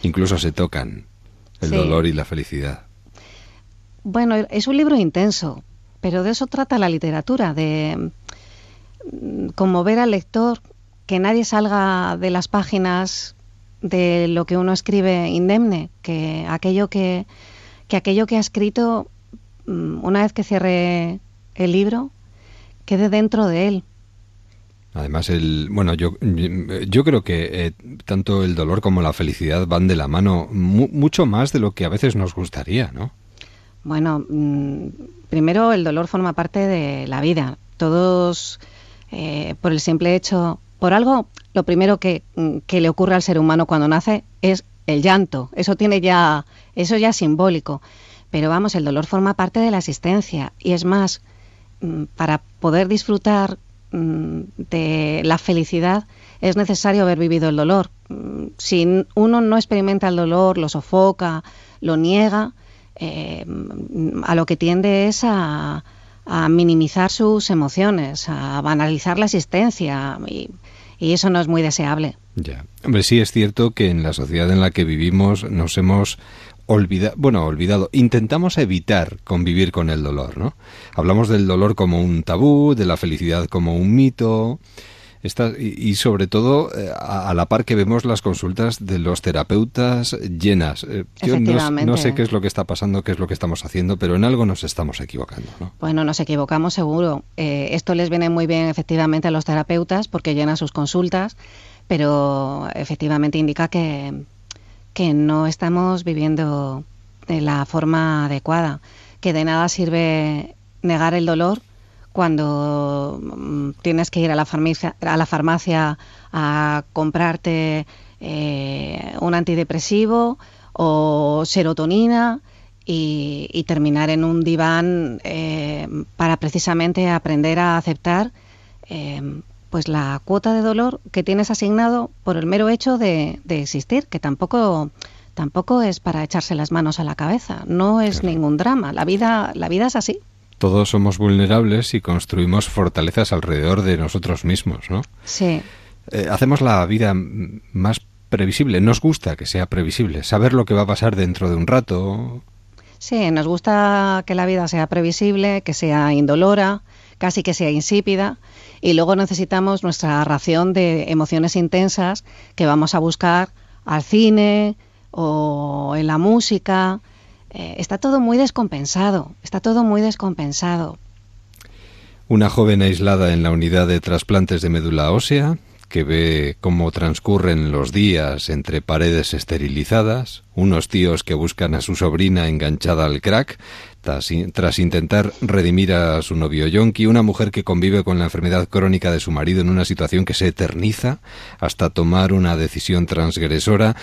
Incluso se tocan el Sí. dolor y la felicidad. Bueno, es un libro intenso, pero de eso trata la literatura, de mm, conmover al lector, que nadie salga de las páginas de lo que uno escribe indemne, que aquello que, que aquello que ha escrito, mm, una vez que cierre el libro, quede dentro de él. Además, el, bueno, yo, yo creo que eh, tanto el dolor como la felicidad van de la mano mu- mucho más de lo que a veces nos gustaría, ¿no? Bueno, mm, primero el dolor forma parte de la vida. Todos, eh, por el simple hecho, por algo, lo primero que, mm, que le ocurre al ser humano cuando nace es el llanto. Eso tiene ya, eso ya es simbólico. Pero vamos, el dolor forma parte de la existencia. Y es más, mm, para poder disfrutar mm, de la felicidad es necesario haber vivido el dolor. Si uno no experimenta el dolor, lo sofoca, lo niega, eh, a lo que tiende es a, a minimizar sus emociones, a banalizar la existencia y, y eso no es muy deseable. Ya. Hombre, sí es cierto que en la sociedad en la que vivimos nos hemos olvidado, bueno, olvidado, intentamos evitar convivir con el dolor, ¿no? Hablamos del dolor como un tabú, de la felicidad como un mito, Está- y, y sobre todo, eh, a, a la par que vemos las consultas de los terapeutas llenas. Eh, yo no, sé qué es lo que está pasando, qué es lo que estamos haciendo, pero en algo nos estamos equivocando. ¿no? Bueno, nos equivocamos seguro. Eh, esto les viene muy bien efectivamente a los terapeutas porque llena sus consultas, pero efectivamente indica que, que no estamos viviendo de la forma adecuada, que de nada sirve negar el dolor cuando mm, tienes que ir a la farmacia, a, la farmacia a comprarte eh, un antidepresivo o serotonina y, y terminar en un diván eh, para precisamente aprender a aceptar eh, pues la cuota de dolor que tienes asignado por el mero hecho de, de existir, que tampoco tampoco es para echarse las manos a la cabeza, no es ningún drama, la vida la vida es así. Todos somos vulnerables y construimos fortalezas alrededor de nosotros mismos, ¿no? Sí. Eh, hacemos la vida más previsible. Nos gusta que sea previsible, saber lo que va a pasar dentro de un rato. Sí, nos gusta que la vida sea previsible, que sea indolora, casi que sea insípida, y luego necesitamos nuestra ración de emociones intensas que vamos a buscar al cine o en la música. Eh, está todo muy descompensado, está todo muy descompensado. Una joven aislada en la unidad de trasplantes de médula ósea, que ve cómo transcurren los días entre paredes esterilizadas, unos tíos que buscan a su sobrina enganchada al crack, tras, tras intentar redimir a su novio yonki, una mujer que convive con la enfermedad crónica de su marido en una situación que se eterniza hasta tomar una decisión transgresora,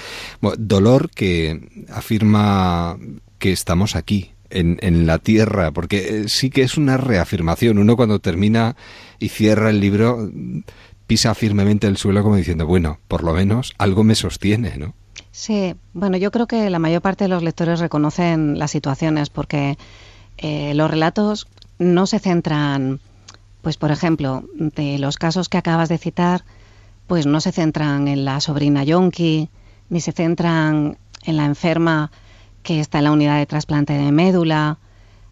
dolor que afirma que estamos aquí, en, en, la tierra, porque eh, sí que es una reafirmación. Uno cuando termina y cierra el libro pisa firmemente el suelo como diciendo, bueno, por lo menos algo me sostiene, ¿no? Sí, bueno, yo creo que la mayor parte de los lectores reconocen las situaciones porque eh, los relatos no se centran, pues por ejemplo, de los casos que acabas de citar, pues no se centran en la sobrina yonki, ni se centran en la enferma que está en la unidad de trasplante de médula,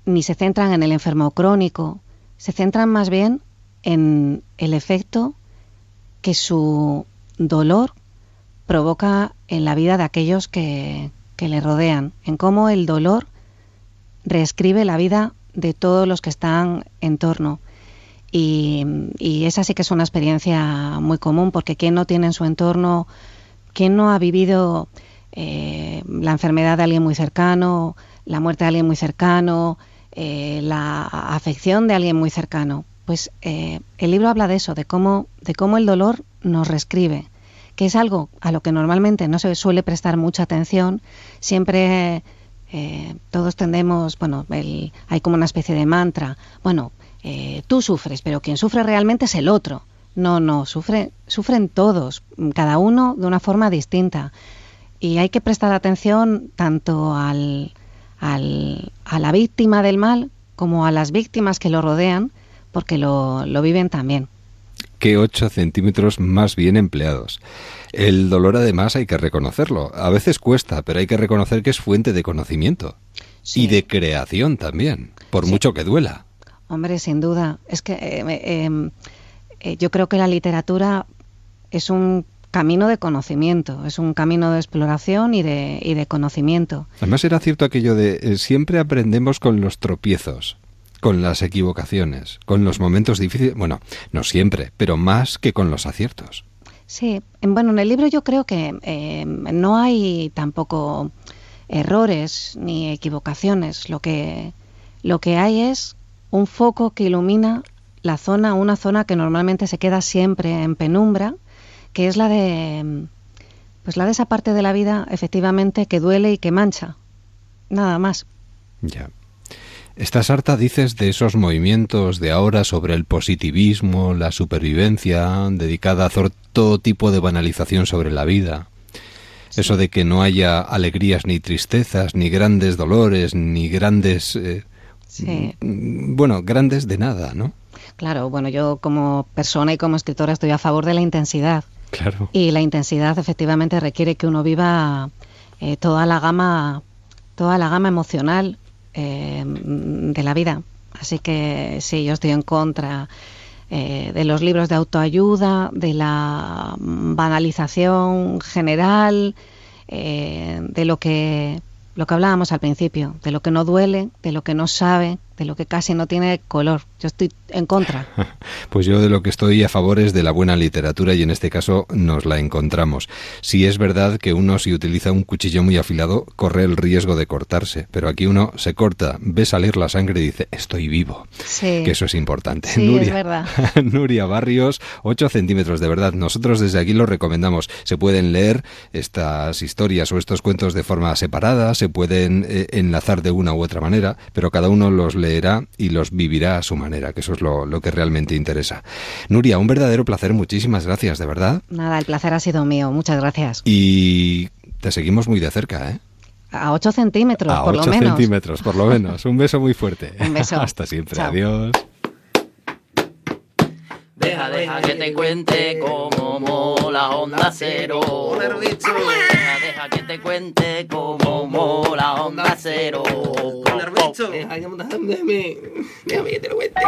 ni se centran en el enfermo crónico, se centran más bien en el efecto que su dolor provoca en la vida de aquellos que, que, le rodean, en cómo el dolor reescribe la vida de todos los que están en torno. Y, y esa sí que es una experiencia muy común, porque ¿quién no tiene en su entorno, quién no ha vivido eh, la enfermedad de alguien muy cercano, la muerte de alguien muy cercano, eh, la afección de alguien muy cercano? Pues eh, el libro habla de eso, de cómo, de cómo el dolor nos reescribe, que es algo a lo que normalmente no se suele prestar mucha atención. Siempre eh, todos tendemos, bueno, el, hay como una especie de mantra, bueno, tú sufres, pero quien sufre realmente es el otro. No, no, sufre, sufren todos, cada uno de una forma distinta. Y hay que prestar atención tanto al, al, a la víctima del mal como a las víctimas que lo rodean, porque lo, lo viven también. Que 8 centímetros más bien empleados. El dolor además hay que reconocerlo. A veces cuesta, pero hay que reconocer que es fuente de conocimiento. Sí. Y de creación también, por sí. mucho que duela. Hombre, sin duda. Es que eh, eh, eh, yo creo que la literatura es un camino de conocimiento, es un camino de exploración y de, y de conocimiento. Además era cierto aquello de eh, siempre aprendemos con los tropiezos con las equivocaciones, con los momentos difíciles, bueno, no siempre, pero más que con los aciertos. Sí, bueno, en el libro yo creo que eh, no hay tampoco errores ni equivocaciones. Lo que, lo que hay es un foco que ilumina la zona, una zona que normalmente se queda siempre en penumbra, que es la de, pues la de esa parte de la vida, efectivamente, que duele y que mancha. Nada más. Ya. ¿Estás harta, dices, de esos movimientos de ahora sobre el positivismo, la supervivencia, dedicada a hacer todo tipo de banalización sobre la vida? Eso de que no haya alegrías ni tristezas, ni grandes dolores, ni grandes... Eh, sí. Bueno, grandes de nada, ¿no? Claro, bueno, yo como persona y como escritora estoy a favor de la intensidad. Y la intensidad efectivamente requiere que uno viva eh, toda la gama, toda la gama emocional eh, de la vida. Así que sí, yo estoy en contra eh, de los libros de autoayuda, de la banalización general, de lo que, lo que hablábamos al principio, de lo que no duele, de lo que no sabe, de lo que casi no tiene color. Yo estoy en contra. Pues yo de lo que estoy a favor es de la buena literatura y en este caso nos la encontramos. Si es verdad que uno si utiliza un cuchillo muy afilado corre el riesgo de cortarse, pero aquí uno se corta, ve salir la sangre y dice estoy vivo. Sí. Que eso es importante. Sí, Nuria, es verdad. Nuria Barrios, 8 centímetros de verdad. Nosotros desde aquí lo recomendamos. Se pueden leer estas historias o estos cuentos de forma separada, se pueden eh, enlazar de una u otra manera, pero cada uno los leerá y los vivirá a su manera, que eso es lo, lo que realmente interesa. Nuria, un verdadero placer, muchísimas gracias, de verdad. Nada, el placer ha sido mío. Muchas gracias. Y te seguimos muy de cerca, ¿eh? A 8 centímetros, a por 8 lo menos. centímetros, por lo menos. Un beso muy fuerte. Un beso. Hasta siempre. Chao. Adiós. Deja, deja que te cuente cómo mola Onda Cero. Deja, que te cuente cómo mola Onda Cero. Deja que te lo cuente.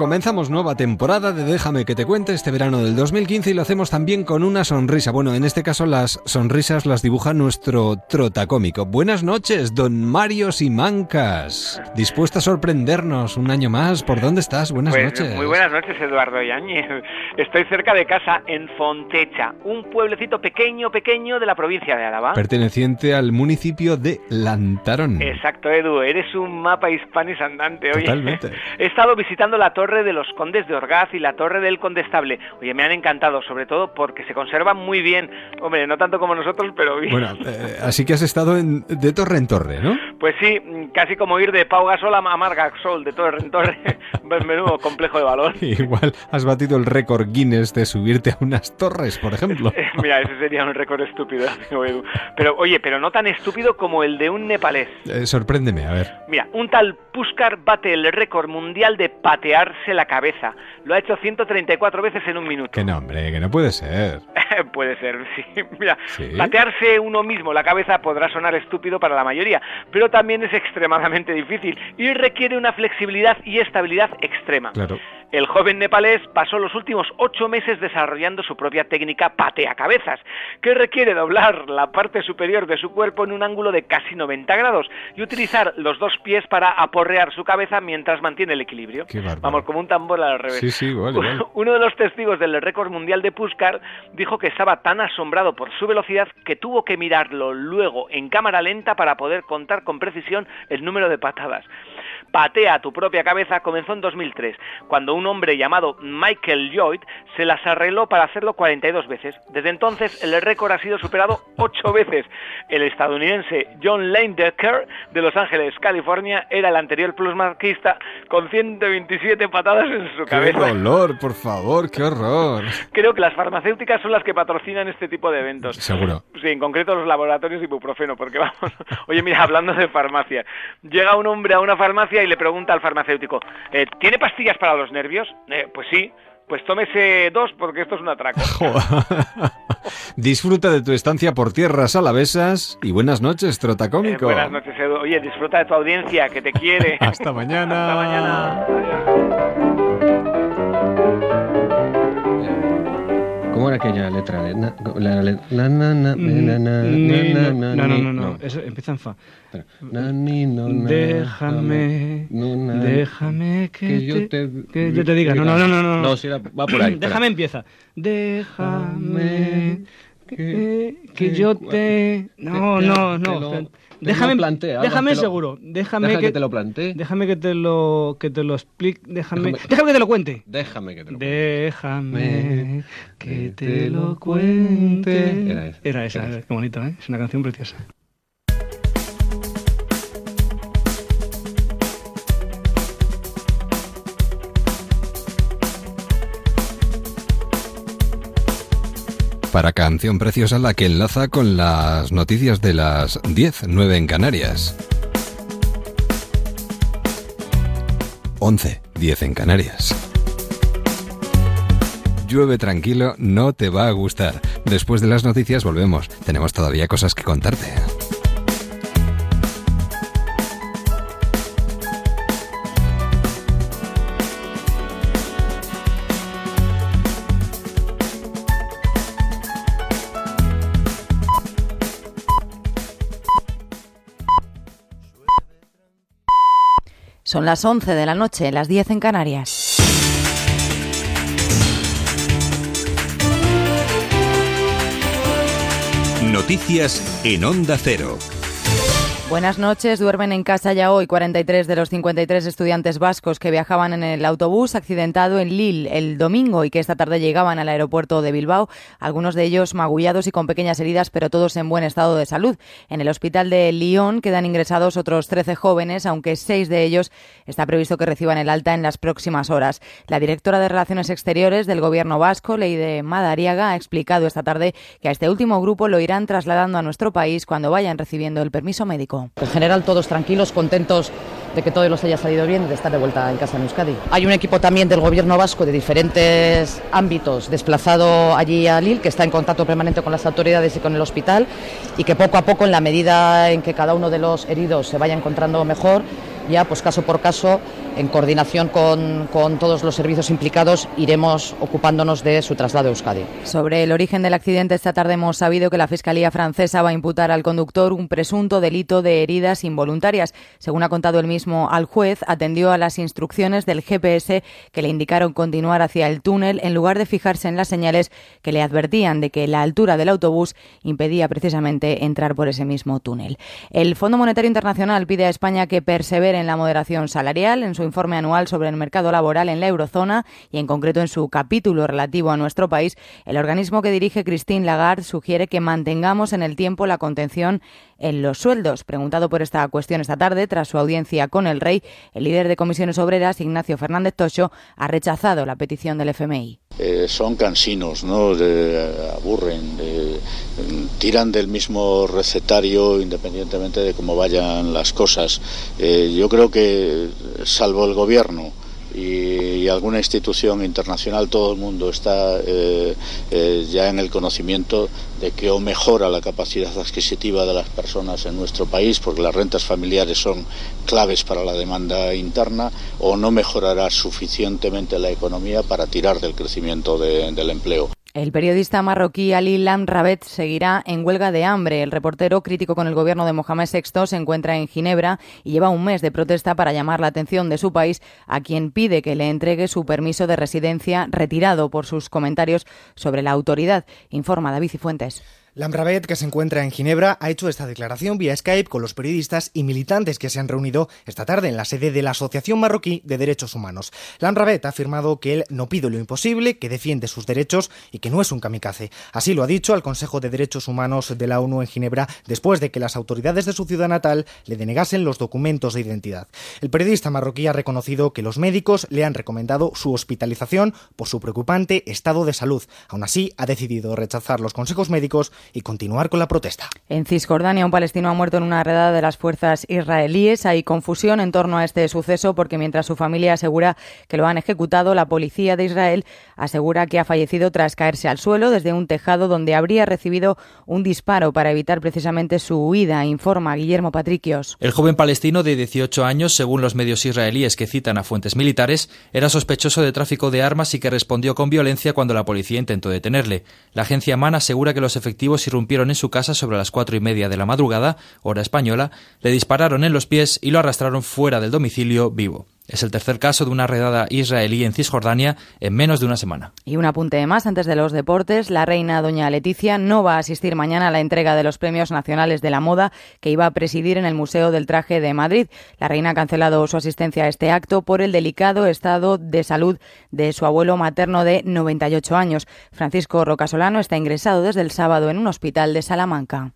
Comenzamos nueva temporada de Déjame que te cuente este verano del 2015 y lo hacemos también con una sonrisa. Bueno, en este caso las sonrisas las dibuja nuestro trotacómico. Buenas noches, don Mario Simancas. Dispuesto a sorprendernos un año más. ¿Por dónde estás? Buenas Pues, noches. Muy buenas noches, Eduardo Yáñez. Estoy cerca de casa, en Fontecha, un pueblecito pequeño, pequeño de la provincia de Álava. Perteneciente al municipio de Lantarón. Exacto, Edu, eres un mapa hispanis andante. Oye, Totalmente. he estado visitando la torre de los condes de Orgaz y la torre del condestable. Oye, me han encantado, sobre todo porque se conservan muy bien. Hombre, no tanto como nosotros, pero bien. Bueno, eh, así que has estado en- de torre en torre, ¿no? Pues sí, casi como ir de Pau Gasol a Mar Gasol, de torre en torre. Menudo complejo de valor. Igual has batido el récord Guinness de subirte a unas torres, por ejemplo. Mira, ese sería un récord estúpido, amigo Edu. Pero oye, pero no tan estúpido como el de un nepalés. Eh, sorpréndeme, a ver. Mira, un tal Puskar bate el récord mundial de patearse la cabeza. Lo ha hecho 134 veces en un minuto. Que no, hombre, que no puede ser. Puede ser, sí. Mira, Sí. patearse uno mismo la cabeza podrá sonar estúpido para la mayoría, pero también es extremadamente difícil y requiere una flexibilidad y estabilidad extrema. Claro. El joven nepalés pasó los últimos ocho meses desarrollando su propia técnica patea cabezas, que requiere doblar la parte superior de su cuerpo en un ángulo de casi 90 grados y utilizar los dos pies para aporrear su cabeza mientras mantiene el equilibrio. Vamos, como un tambor al revés. Sí, sí. Uno de los testigos del récord mundial de Puskar dijo que estaba tan asombrado por su velocidad que tuvo que mirarlo luego en cámara lenta para poder contar con precisión el número de patadas. Patea tu propia cabeza comenzó en 2003, cuando un hombre llamado Michael Lloyd se las arregló para hacerlo 42 veces. Desde entonces el récord ha sido superado 8 veces. El estadounidense John Leindecker de Los Ángeles, California, era el anterior plusmarquista con 127 patadas en su ¡Qué cabeza. dolor, por favor! ¡Qué horror! Creo que las farmacéuticas son las que patrocinan este tipo de eventos. Seguro. Sí, en concreto los laboratorios de ibuprofeno, porque vamos. Oye, mira, hablando de farmacia, llega un hombre a una farmacia y le pregunta al farmacéutico, eh, ¿tiene pastillas para los nervios? Eh, pues sí. Pues tómese dos porque esto es un atraco. Disfruta de tu estancia por tierras alavesas y buenas noches, Eh, Trotacómico. buenas noches, Edu. Oye, disfruta de tu audiencia, que te quiere. Hasta mañana. Hasta mañana. ¿Cómo era aquella letra? La, Ni- na, no, no, no, no, eso empieza en fa. Na, ni, no, na, Déjame, na, déjame que, que yo te, que yo te diga. No, no, no, no. No, va por ahí. Déjame empieza. Déjame que, que yo te. No, no, no. Déjame, ahora déjame te lo- seguro. Déjame Deja que, que te lo plantee. Déjame que te lo que te lo explique. Déjame, Déjame- déjame que te lo cuente. Déjame que te lo Déjame que te lo cuente. Era esa, Era esa, qué bonito, ¿eh? Es una canción preciosa. Para canción preciosa la que enlaza con las noticias de las 10, 9 en Canarias. 11, 10 en Canarias. Llueve tranquilo, no te va a gustar. Después de las noticias volvemos. Tenemos todavía cosas que contarte. Son las 11 de la noche, las 10 en Canarias. Noticias en Onda Cero. Buenas noches. Duermen en casa ya hoy 43 de los 53 estudiantes vascos que viajaban en el autobús accidentado en Lille el domingo y que esta tarde llegaban al aeropuerto de Bilbao. Algunos de ellos magullados y con pequeñas heridas, pero todos en buen estado de salud. En el hospital de Lyon quedan ingresados otros 13 jóvenes, aunque seis de ellos está previsto que reciban el alta en las próximas horas. La directora de Relaciones Exteriores del Gobierno vasco, Leide Madariaga, ha explicado esta tarde que a este último grupo lo irán trasladando a nuestro país cuando vayan recibiendo el permiso médico. En general, todos tranquilos, contentos de que todo los haya salido bien y de estar de vuelta en casa en Euskadi. Hay un equipo también del gobierno vasco de diferentes ámbitos desplazado allí a Lille, que está en contacto permanente con las autoridades y con el hospital y que poco a poco, en la medida en que cada uno de los heridos se vaya encontrando mejor, ya pues caso por caso, en coordinación con, con todos los servicios implicados, iremos ocupándonos de su traslado a Euskadi. Sobre el origen del accidente, esta tarde hemos sabido que la Fiscalía francesa va a imputar al conductor un presunto delito de heridas involuntarias. Según ha contado el mismo al juez, atendió a las instrucciones del GPS que le indicaron continuar hacia el túnel en lugar de fijarse en las señales que le advertían de que la altura del autobús impedía precisamente entrar por ese mismo túnel. El Fondo Monetario Internacional pide a España que persevere en la moderación salarial en su informe anual sobre el mercado laboral en la eurozona y en concreto en su capítulo relativo a nuestro país. El organismo que dirige Christine Lagarde sugiere que mantengamos en el tiempo la contención en los sueldos. Preguntado por esta cuestión esta tarde, tras su audiencia con el rey, el líder de comisiones obreras, Ignacio Fernández Tocho, ha rechazado la petición del FMI. Eh, son cansinos, ¿no? De- aburren, de- tiran del mismo recetario independientemente de cómo vayan las cosas. Eh, yo creo que, salvo el gobierno y, alguna institución internacional, todo el mundo está eh, eh, ya en el conocimiento de que o mejora la capacidad adquisitiva de las personas en nuestro país, porque las rentas familiares son claves para la demanda interna, o no mejorará suficientemente la economía para tirar del crecimiento de- del empleo. El periodista marroquí Ali Lam Rabet seguirá en huelga de hambre. El reportero crítico con el gobierno de Mohamed VI se encuentra en Ginebra y lleva un mes de protesta para llamar la atención de su país a quien pide que le entregue su permiso de residencia retirado por sus comentarios sobre la autoridad. Informa David Cifuentes. Lamravet, que se encuentra en Ginebra, ha hecho esta declaración vía Skype con los periodistas y militantes que se han reunido esta tarde en la sede de la Asociación Marroquí de Derechos Humanos. Lamravet ha afirmado que él no pide lo imposible, que defiende sus derechos y que no es un kamikaze. Así lo ha dicho al Consejo de Derechos Humanos de la ONU en Ginebra después de que las autoridades de su ciudad natal le denegasen los documentos de identidad. El periodista marroquí ha reconocido que los médicos le han recomendado su hospitalización por su preocupante estado de salud. Aún así, ha decidido rechazar los consejos médicos y continuar con la protesta. En Cisjordania, un palestino ha muerto en una redada de las fuerzas israelíes. Hay confusión en torno a este suceso porque mientras su familia asegura que lo han ejecutado, la policía de Israel asegura que ha fallecido tras caerse al suelo desde un tejado donde habría recibido un disparo para evitar precisamente su huida, informa Guillermo Patricios. El joven palestino de 18 años, según los medios israelíes que citan a fuentes militares, era sospechoso de tráfico de armas y que respondió con violencia cuando la policía intentó detenerle. La agencia MAN asegura que los efectivos irrumpieron en su casa sobre las cuatro y media de la madrugada, hora española, le dispararon en los pies y lo arrastraron fuera del domicilio vivo. Es el tercer caso de una redada israelí en Cisjordania en menos de una semana. Y un apunte más antes de los deportes. La reina doña Leticia no va a asistir mañana a la entrega de los premios nacionales de la moda que iba a presidir en el Museo del Traje de Madrid. La reina ha cancelado su asistencia a este acto por el delicado estado de salud de su abuelo materno de 98 años. Francisco Rocasolano está ingresado desde el sábado en un hospital de Salamanca.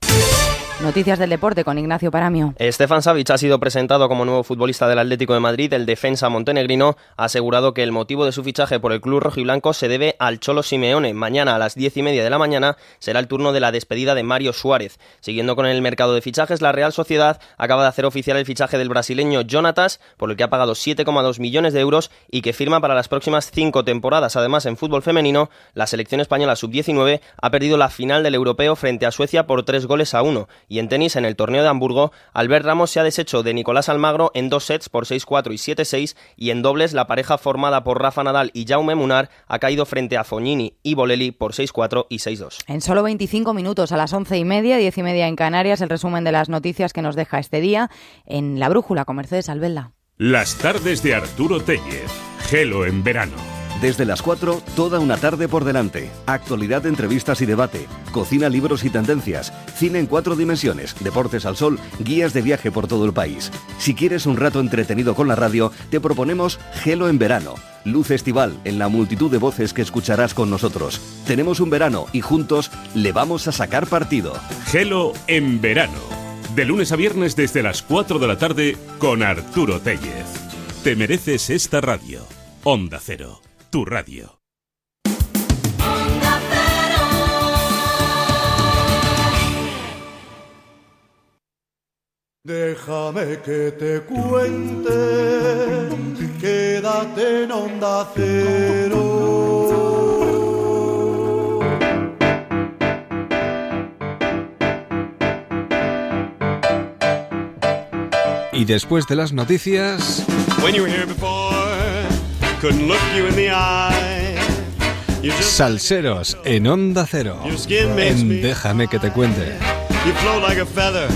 Noticias del deporte con Ignacio Paramio. Stefan Savic ha sido presentado como nuevo futbolista del Atlético de Madrid. El defensa montenegrino ha asegurado que el motivo de su fichaje por el club rojiblanco se debe al Cholo Simeone. Mañana a las diez y media de la mañana será el turno de la despedida de Mario Suárez. Siguiendo con el mercado de fichajes, la Real Sociedad acaba de hacer oficial el fichaje del brasileño Jonatas, por el que ha pagado 7,2 millones de euros y que firma para las próximas cinco temporadas. Además, en fútbol femenino, la selección española sub-19 ha perdido la final del europeo frente a Suecia por tres goles a uno. Y en tenis, en el torneo de Hamburgo, Albert Ramos se ha deshecho de Nicolás Almagro en dos sets por 6-4 y 7-6 y en dobles la pareja formada por Rafa Nadal y Jaume Munar ha caído frente a Fognini y Bolelli por 6-4 y 6-2. En solo 25 minutos, a las once y media, diez y media en Canarias, el resumen de las noticias que nos deja este día en La Brújula con Mercedes Albelda. Las tardes de Arturo Tellez. Gelo en verano. Desde las 4, toda una tarde por delante. Actualidad, entrevistas y debate. Cocina, libros y tendencias. Cine en cuatro dimensiones. Deportes al sol. Guías de viaje por todo el país. Si quieres un rato entretenido con la radio, te proponemos Gelo en verano. Luz estival en la multitud de voces que escucharás con nosotros. Tenemos un verano y juntos le vamos a sacar partido. Gelo en verano. De lunes a viernes desde las 4 de la tarde con Arturo Tellez. Te mereces esta radio. Onda Cero, tu radio. Déjame que te cuente, quédate en onda cero. Y después de las noticias... When you were here before, couldn't look you in the eye. Salseros en Onda Cero. En Déjame que te cuente. you flow like a feather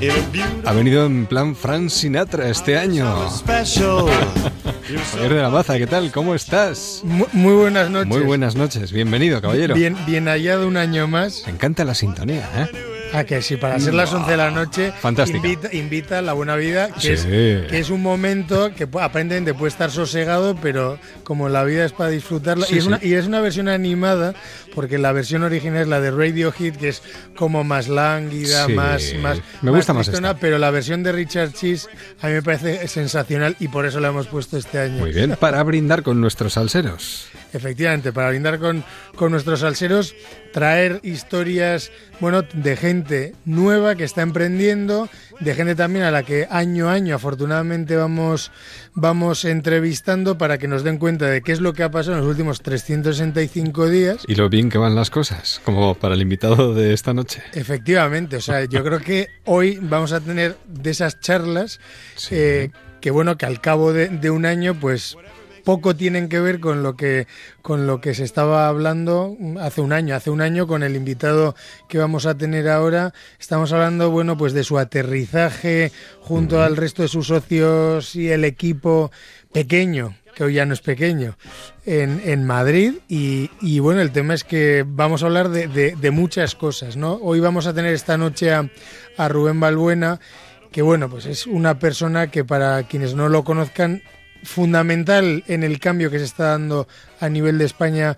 in a beautiful Ha venido en plan Frank Sinatra este año. special. Javier de la Maza, ¿qué tal? ¿Cómo estás? Mu- Muy buenas noches. Muy buenas noches. Bienvenido, caballero. Bien, bien hallado un año más. Me encanta la sintonía, ¿eh? A que sí, para ser las 11 de la noche, Fantástica. invita, invita la buena vida, que, Sí. es, que es un momento que aparentemente puede estar sosegado, pero como la vida es para disfrutarla. Sí, y, es sí. Una, y es una versión animada, porque la versión original es la de Radio Hit, que es como más lánguida, más, más. Me gusta más tristona, Pero la versión de Richard Cheese a mí me parece sensacional y por eso la hemos puesto este año. Muy bien, para brindar con nuestros salseros. Efectivamente, para brindar con, con nuestros salseros, traer historias, bueno, de gente nueva que está emprendiendo, de gente también a la que año a año afortunadamente vamos, vamos entrevistando para que nos den cuenta de qué es lo que ha pasado en los últimos 365 días. Y lo bien que van las cosas, como para el invitado de esta noche. Efectivamente, o sea, yo creo que hoy vamos a tener de esas charlas eh, que bueno, que al cabo de, de un año, pues poco tienen que ver con lo que con lo que se estaba hablando hace un año. Hace un año con el invitado que vamos a tener ahora, estamos hablando, bueno, pues de su aterrizaje junto al resto de sus socios y el equipo pequeño que hoy ya no es pequeño, en, en Madrid. Y, y, bueno, el tema es que vamos a hablar de, de- de muchas cosas, ¿no? Hoy vamos a tener esta noche a, a Rubén Balbuena, que bueno, pues es una persona que para quienes no lo conozcan, fundamental en el cambio que se está dando a nivel de España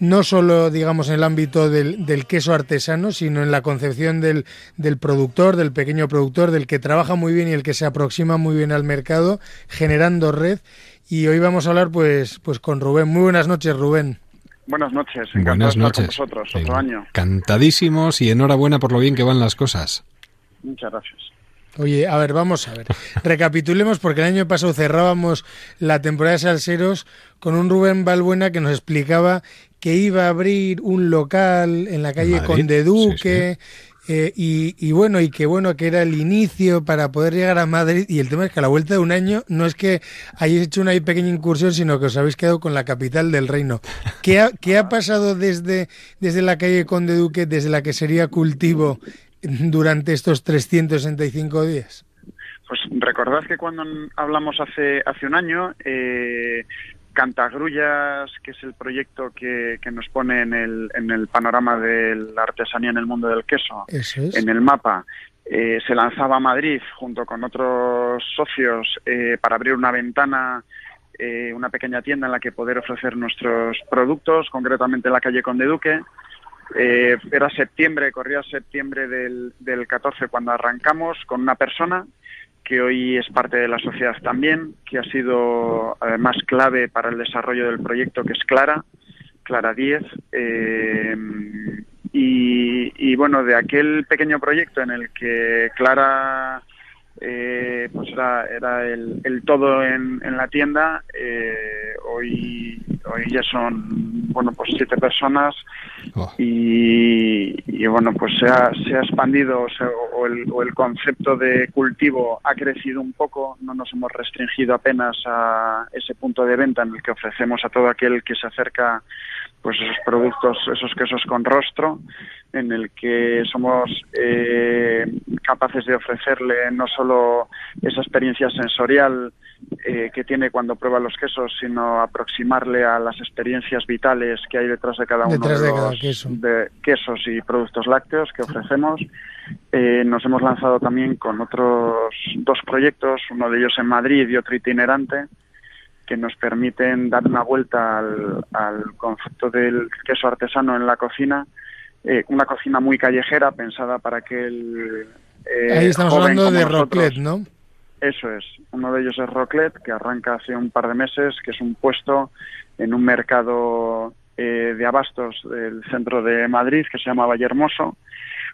no solo, digamos, en el ámbito del, del queso artesano, sino en la concepción del, del productor, del pequeño productor, del que trabaja muy bien y el que se aproxima muy bien al mercado, generando red. Y hoy vamos a hablar, pues, pues con Rubén. Muy buenas noches, Rubén. Buenas noches, encantado Buenas de estar con vosotros otro año. Encantadísimos y enhorabuena por lo bien que van las cosas. Muchas gracias. Oye, a ver, vamos a ver. Recapitulemos porque el año pasado cerrábamos la temporada de Salseros con un Rubén Balbuena que nos explicaba que iba a abrir un local en la calle Madrid, Conde Duque. eh, y, y bueno, y que bueno, que era el inicio para poder llegar a Madrid. Y el tema es que a la vuelta de un año no es que hayáis hecho una pequeña incursión, sino que os habéis quedado con la capital del reino. ¿Qué ha, qué ha pasado desde, desde la calle Conde Duque, desde la que sería cultivo, durante estos 365 días? Pues recordad que cuando hablamos hace, hace un año, eh, Cantagrullas, que es el proyecto que, que nos pone en el, en el panorama de la artesanía en el mundo del queso, Eso es. en el mapa, eh, se lanzaba a Madrid junto con otros socios eh, para abrir una ventana, eh, una pequeña tienda en la que poder ofrecer nuestros productos, concretamente en la calle Conde Duque. Eh, era septiembre, corría septiembre del, del 14 cuando arrancamos con una persona que hoy es parte de la sociedad también, que ha sido además clave para el desarrollo del proyecto, que es Clara, Clara 10. eh, y, y bueno, de aquel pequeño proyecto en el que Clara eh, pues era, era el, el todo en, en la tienda, eh, hoy, hoy ya son bueno pues siete personas. Y, y, bueno pues se ha, se ha expandido o, sea, o el, o el concepto de cultivo ha crecido un poco, no nos hemos restringido apenas a ese punto de venta en el que ofrecemos a todo aquel que se acerca pues esos productos, esos quesos con rostro, en el que somos eh, capaces de ofrecerle no solo esa experiencia sensorial eh, que tiene cuando prueba los quesos, sino aproximarle a las experiencias vitales que hay detrás de cada uno Detrás de, los queso. de quesos y productos lácteos que ofrecemos. Eh, nos hemos lanzado también con otros dos proyectos, uno de ellos en Madrid y otro itinerante, que nos permiten dar una vuelta al, al concepto del queso artesano en la cocina, eh, una cocina muy callejera pensada para que el eh, Ahí estamos joven hablando como de ¿no? Eso es. Uno de ellos es Roclet, que arranca hace un par de meses, que es un puesto en un mercado eh, de abastos del centro de Madrid que se llama Vallehermoso.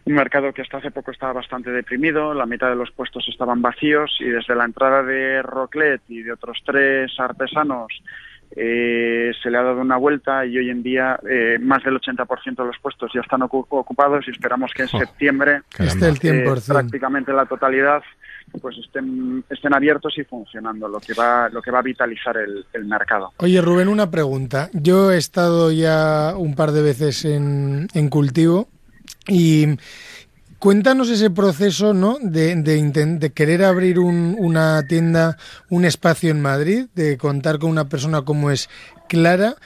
Un mercado que hasta hace poco estaba bastante deprimido, la mitad de los puestos estaban vacíos y desde la entrada de Roclet y de otros tres artesanos eh, se le ha dado una vuelta y hoy en día eh, más del 80% de los puestos ya están ocu- ocupados y esperamos que en septiembre Esté el eh, 100%. prácticamente la totalidad pues estén, estén abiertos y funcionando, lo que va, lo que va a vitalizar el, el mercado. Oye, Rubén, una pregunta. Yo he estado ya un par de veces en, en cultivo y cuéntanos ese proceso ¿no? de, de, querer abrir un- una tienda, un espacio en Madrid, de contar con una persona como es Clara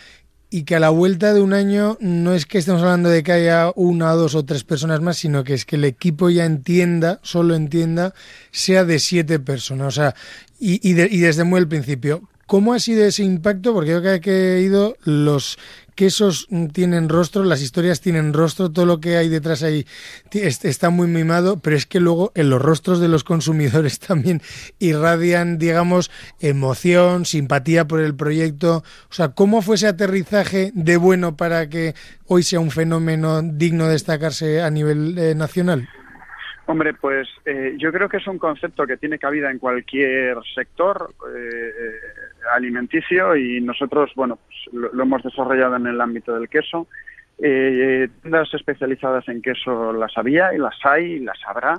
y que a la vuelta de un año no es que estemos hablando de que haya una, dos o tres personas más, sino que es que el equipo ya entienda, solo entienda, sea de siete personas. O sea, y, y, de- y desde muy el principio, ¿cómo ha sido ese impacto? Porque yo cada vez que he ido, los quesos tienen rostro, las historias tienen rostro, todo lo que hay detrás ahí está muy mimado, pero es que luego en los rostros de los consumidores también irradian, digamos, emoción, simpatía por el proyecto. O sea, ¿cómo fue ese aterrizaje de bueno para que hoy sea un fenómeno digno de destacarse a nivel eh, nacional? Hombre, pues eh, yo creo que es un concepto que tiene cabida en cualquier sector eh, alimenticio y nosotros, bueno, pues, lo, lo hemos desarrollado en el ámbito del queso. Eh, tiendas especializadas en queso las había y las hay y las habrá,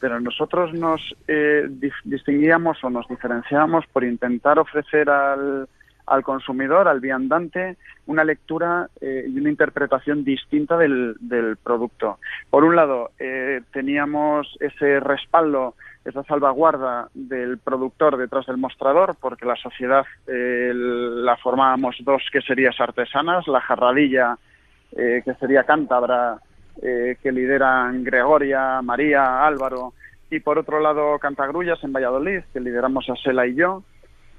pero nosotros nos eh, distinguíamos o nos diferenciábamos por intentar ofrecer al, al consumidor, al viandante, una lectura eh, y una interpretación distinta del, del producto. Por un lado, eh, teníamos ese respaldo, esa salvaguarda del productor detrás del mostrador, porque la sociedad eh, la formábamos dos queserías artesanas, la jarradilla, eh, que sería cántabra, eh, que lideran Gregoria, María, Álvaro, y por otro lado Cantagrullas en Valladolid, que lideramos a Sela y yo.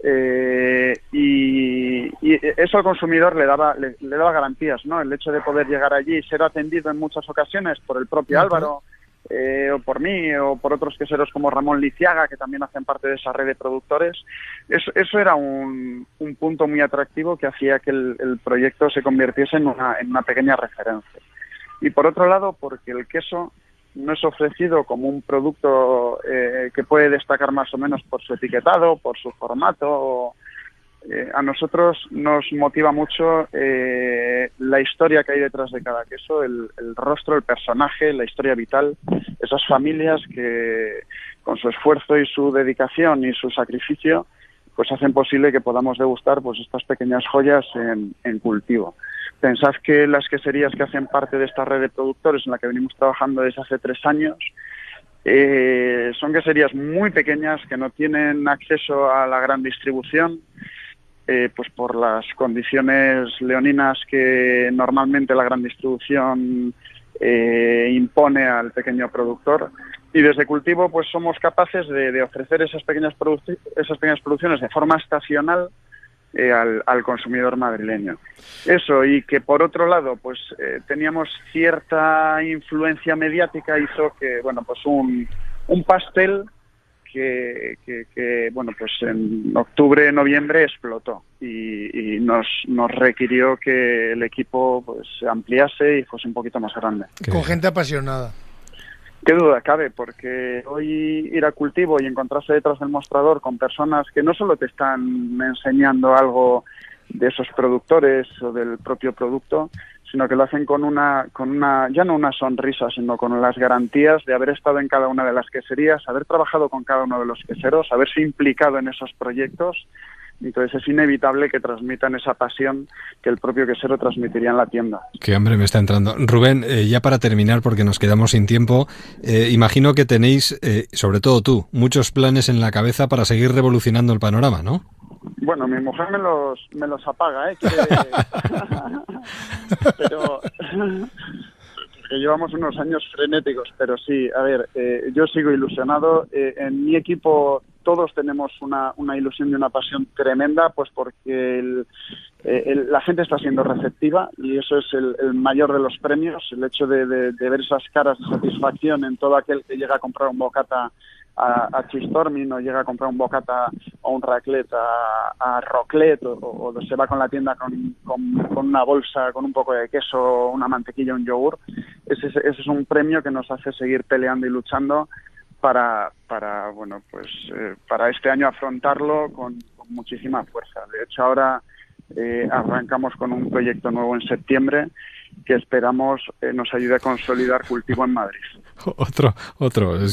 Eh, y, y eso al consumidor le daba le, le daba garantías, ¿no? El hecho de poder llegar allí y ser atendido en muchas ocasiones por el propio. Álvaro, eh, o por mí, o por otros queseros como Ramón Liciaga, que también hacen parte de esa red de productores. Eso, eso era un, un punto muy atractivo que hacía que el, el proyecto se convirtiese en una, en una pequeña referencia. Y por otro lado, porque el queso no es ofrecido como un producto eh, que puede destacar más o menos por su etiquetado, por su formato. eh, a nosotros nos motiva mucho eh, la historia que hay detrás de cada queso, el, el rostro, el personaje, la historia vital, esas familias que con su esfuerzo y su dedicación y su sacrificio pues hacen posible que podamos degustar pues estas pequeñas joyas en, cultivo. Pensad que las queserías que hacen parte de esta red de productores en la que venimos trabajando desde hace tres años eh, son queserías muy pequeñas que no tienen acceso a la gran distribución, eh, pues por las condiciones leoninas que normalmente la gran distribución eh, impone al pequeño productor. Y desde cultivo, pues somos capaces de, de ofrecer esas pequeñas, esas pequeñas producciones de forma estacional eh, al, al consumidor madrileño. Eso, y que por otro lado, pues eh, teníamos cierta influencia mediática, hizo que, bueno, pues un, un pastel que, que, que, bueno, pues en octubre, noviembre explotó y, y nos, nos requirió que el equipo pues se ampliase y fuese un poquito más grande. Con gente apasionada. Qué duda cabe, porque hoy ir a cultivo y encontrarse detrás del mostrador con personas que no solo te están enseñando algo de esos productores o del propio producto, sino que lo hacen con una, con una, ya no una sonrisa, sino con las garantías de haber estado en cada una de las queserías, haber trabajado con cada uno de los queseros, haberse implicado en esos proyectos, Entonces es inevitable que transmitan esa pasión que el propio quesero transmitiría en la tienda. Qué hambre me está entrando. Rubén, eh, ya para terminar, porque nos quedamos sin tiempo, eh, imagino que tenéis, eh, sobre todo tú, muchos planes en la cabeza para seguir revolucionando el panorama, ¿no? Bueno, mi mujer me los, me los apaga, ¿eh? Pero porque llevamos unos años frenéticos, pero sí, a ver, eh, yo sigo ilusionado. Eh, en mi equipo todos tenemos una, una ilusión y una pasión tremenda, pues porque el- eh, el- la gente está siendo receptiva y eso es el, el mayor de los premios, el hecho de, de- de ver esas caras de satisfacción en todo aquel que llega a comprar un bocata a, a Chistormin o llega a comprar un bocata o un raclette a, a Roclet o, se va con la tienda con, con- una bolsa con un poco de queso, una mantequilla, un yogur. Ese, es- ese es un premio que nos hace seguir peleando y luchando para, para bueno, pues eh, para este año afrontarlo con, con muchísima fuerza. De hecho, ahora eh, arrancamos con un proyecto nuevo en septiembre que esperamos eh, nos ayude a consolidar cultivo en Madrid. Otro, otro. de,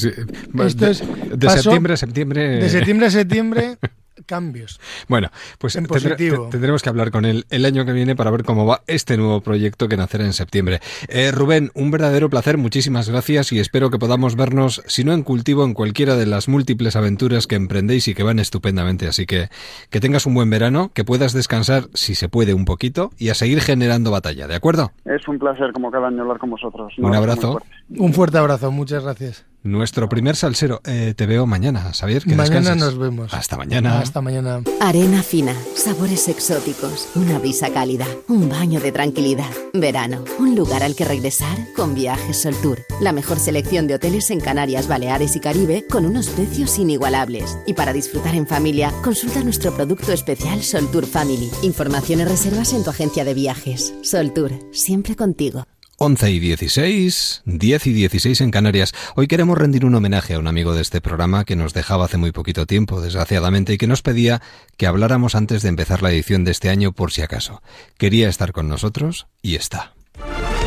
es- de pasó septiembre a septiembre. De septiembre a septiembre, cambios. Bueno, pues tendremos que hablar con él el año que viene para ver cómo va este nuevo proyecto que nacerá en septiembre. Eh, Rubén, un verdadero placer, muchísimas gracias y espero que podamos vernos, si no en cultivo, en cualquiera de las múltiples aventuras que emprendéis y que van estupendamente. Así que que tengas un buen verano, que puedas descansar, si se puede, un poquito y a seguir generando batalla, ¿de acuerdo? Es un placer, como cada año, hablar con vosotros. Un abrazo. fuerte. Un fuerte abrazo, muchas gracias. Nuestro primer salsero. Eh, te veo mañana, Xavier. Que Mañana descanses. nos vemos. Hasta mañana. Hasta mañana. Arena fina, sabores exóticos, una brisa cálida, un baño de tranquilidad. Verano, un lugar al que regresar con Viajes Sol Tour. La mejor selección de hoteles en Canarias, Baleares y Caribe con unos precios inigualables. Y para disfrutar en familia, consulta nuestro producto especial Sol Tour Family. Información y reservas en tu agencia de viajes. Sol Tour, siempre contigo. 11 y 16, 10 y 16 en Canarias. Hoy queremos rendir un homenaje a un amigo de este programa que nos dejaba hace muy poquito tiempo, desgraciadamente, y que nos pedía que habláramos antes de empezar la edición de este año por si acaso. Quería estar con nosotros y está.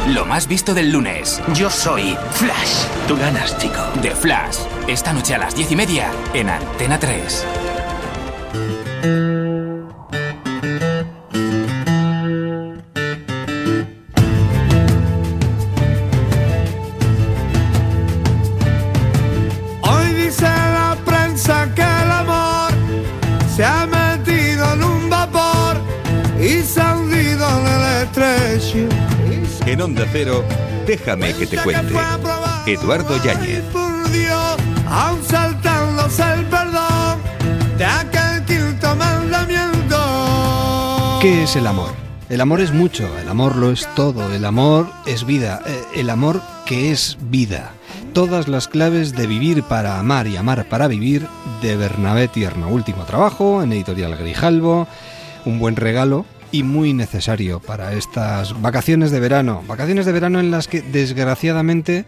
Lo más visto del lunes. Yo soy Flash. Tú ganas, chico. De Flash. Esta noche a las diez y media en Antena 3. Onda Cero, déjame que te cuente. Eduardo Yáñez. Por Dios, aún saltándose el perdón de aquel quinto mandamiento. ¿Qué es el amor? El amor es mucho, el amor lo es todo, el amor es vida, eh, el amor que es vida. Todas las claves de vivir para amar y amar para vivir de Bernabé Tierno. Último trabajo en Editorial Grijalvo, un buen regalo y muy necesario para estas vacaciones de verano. Vacaciones de verano en las que desgraciadamente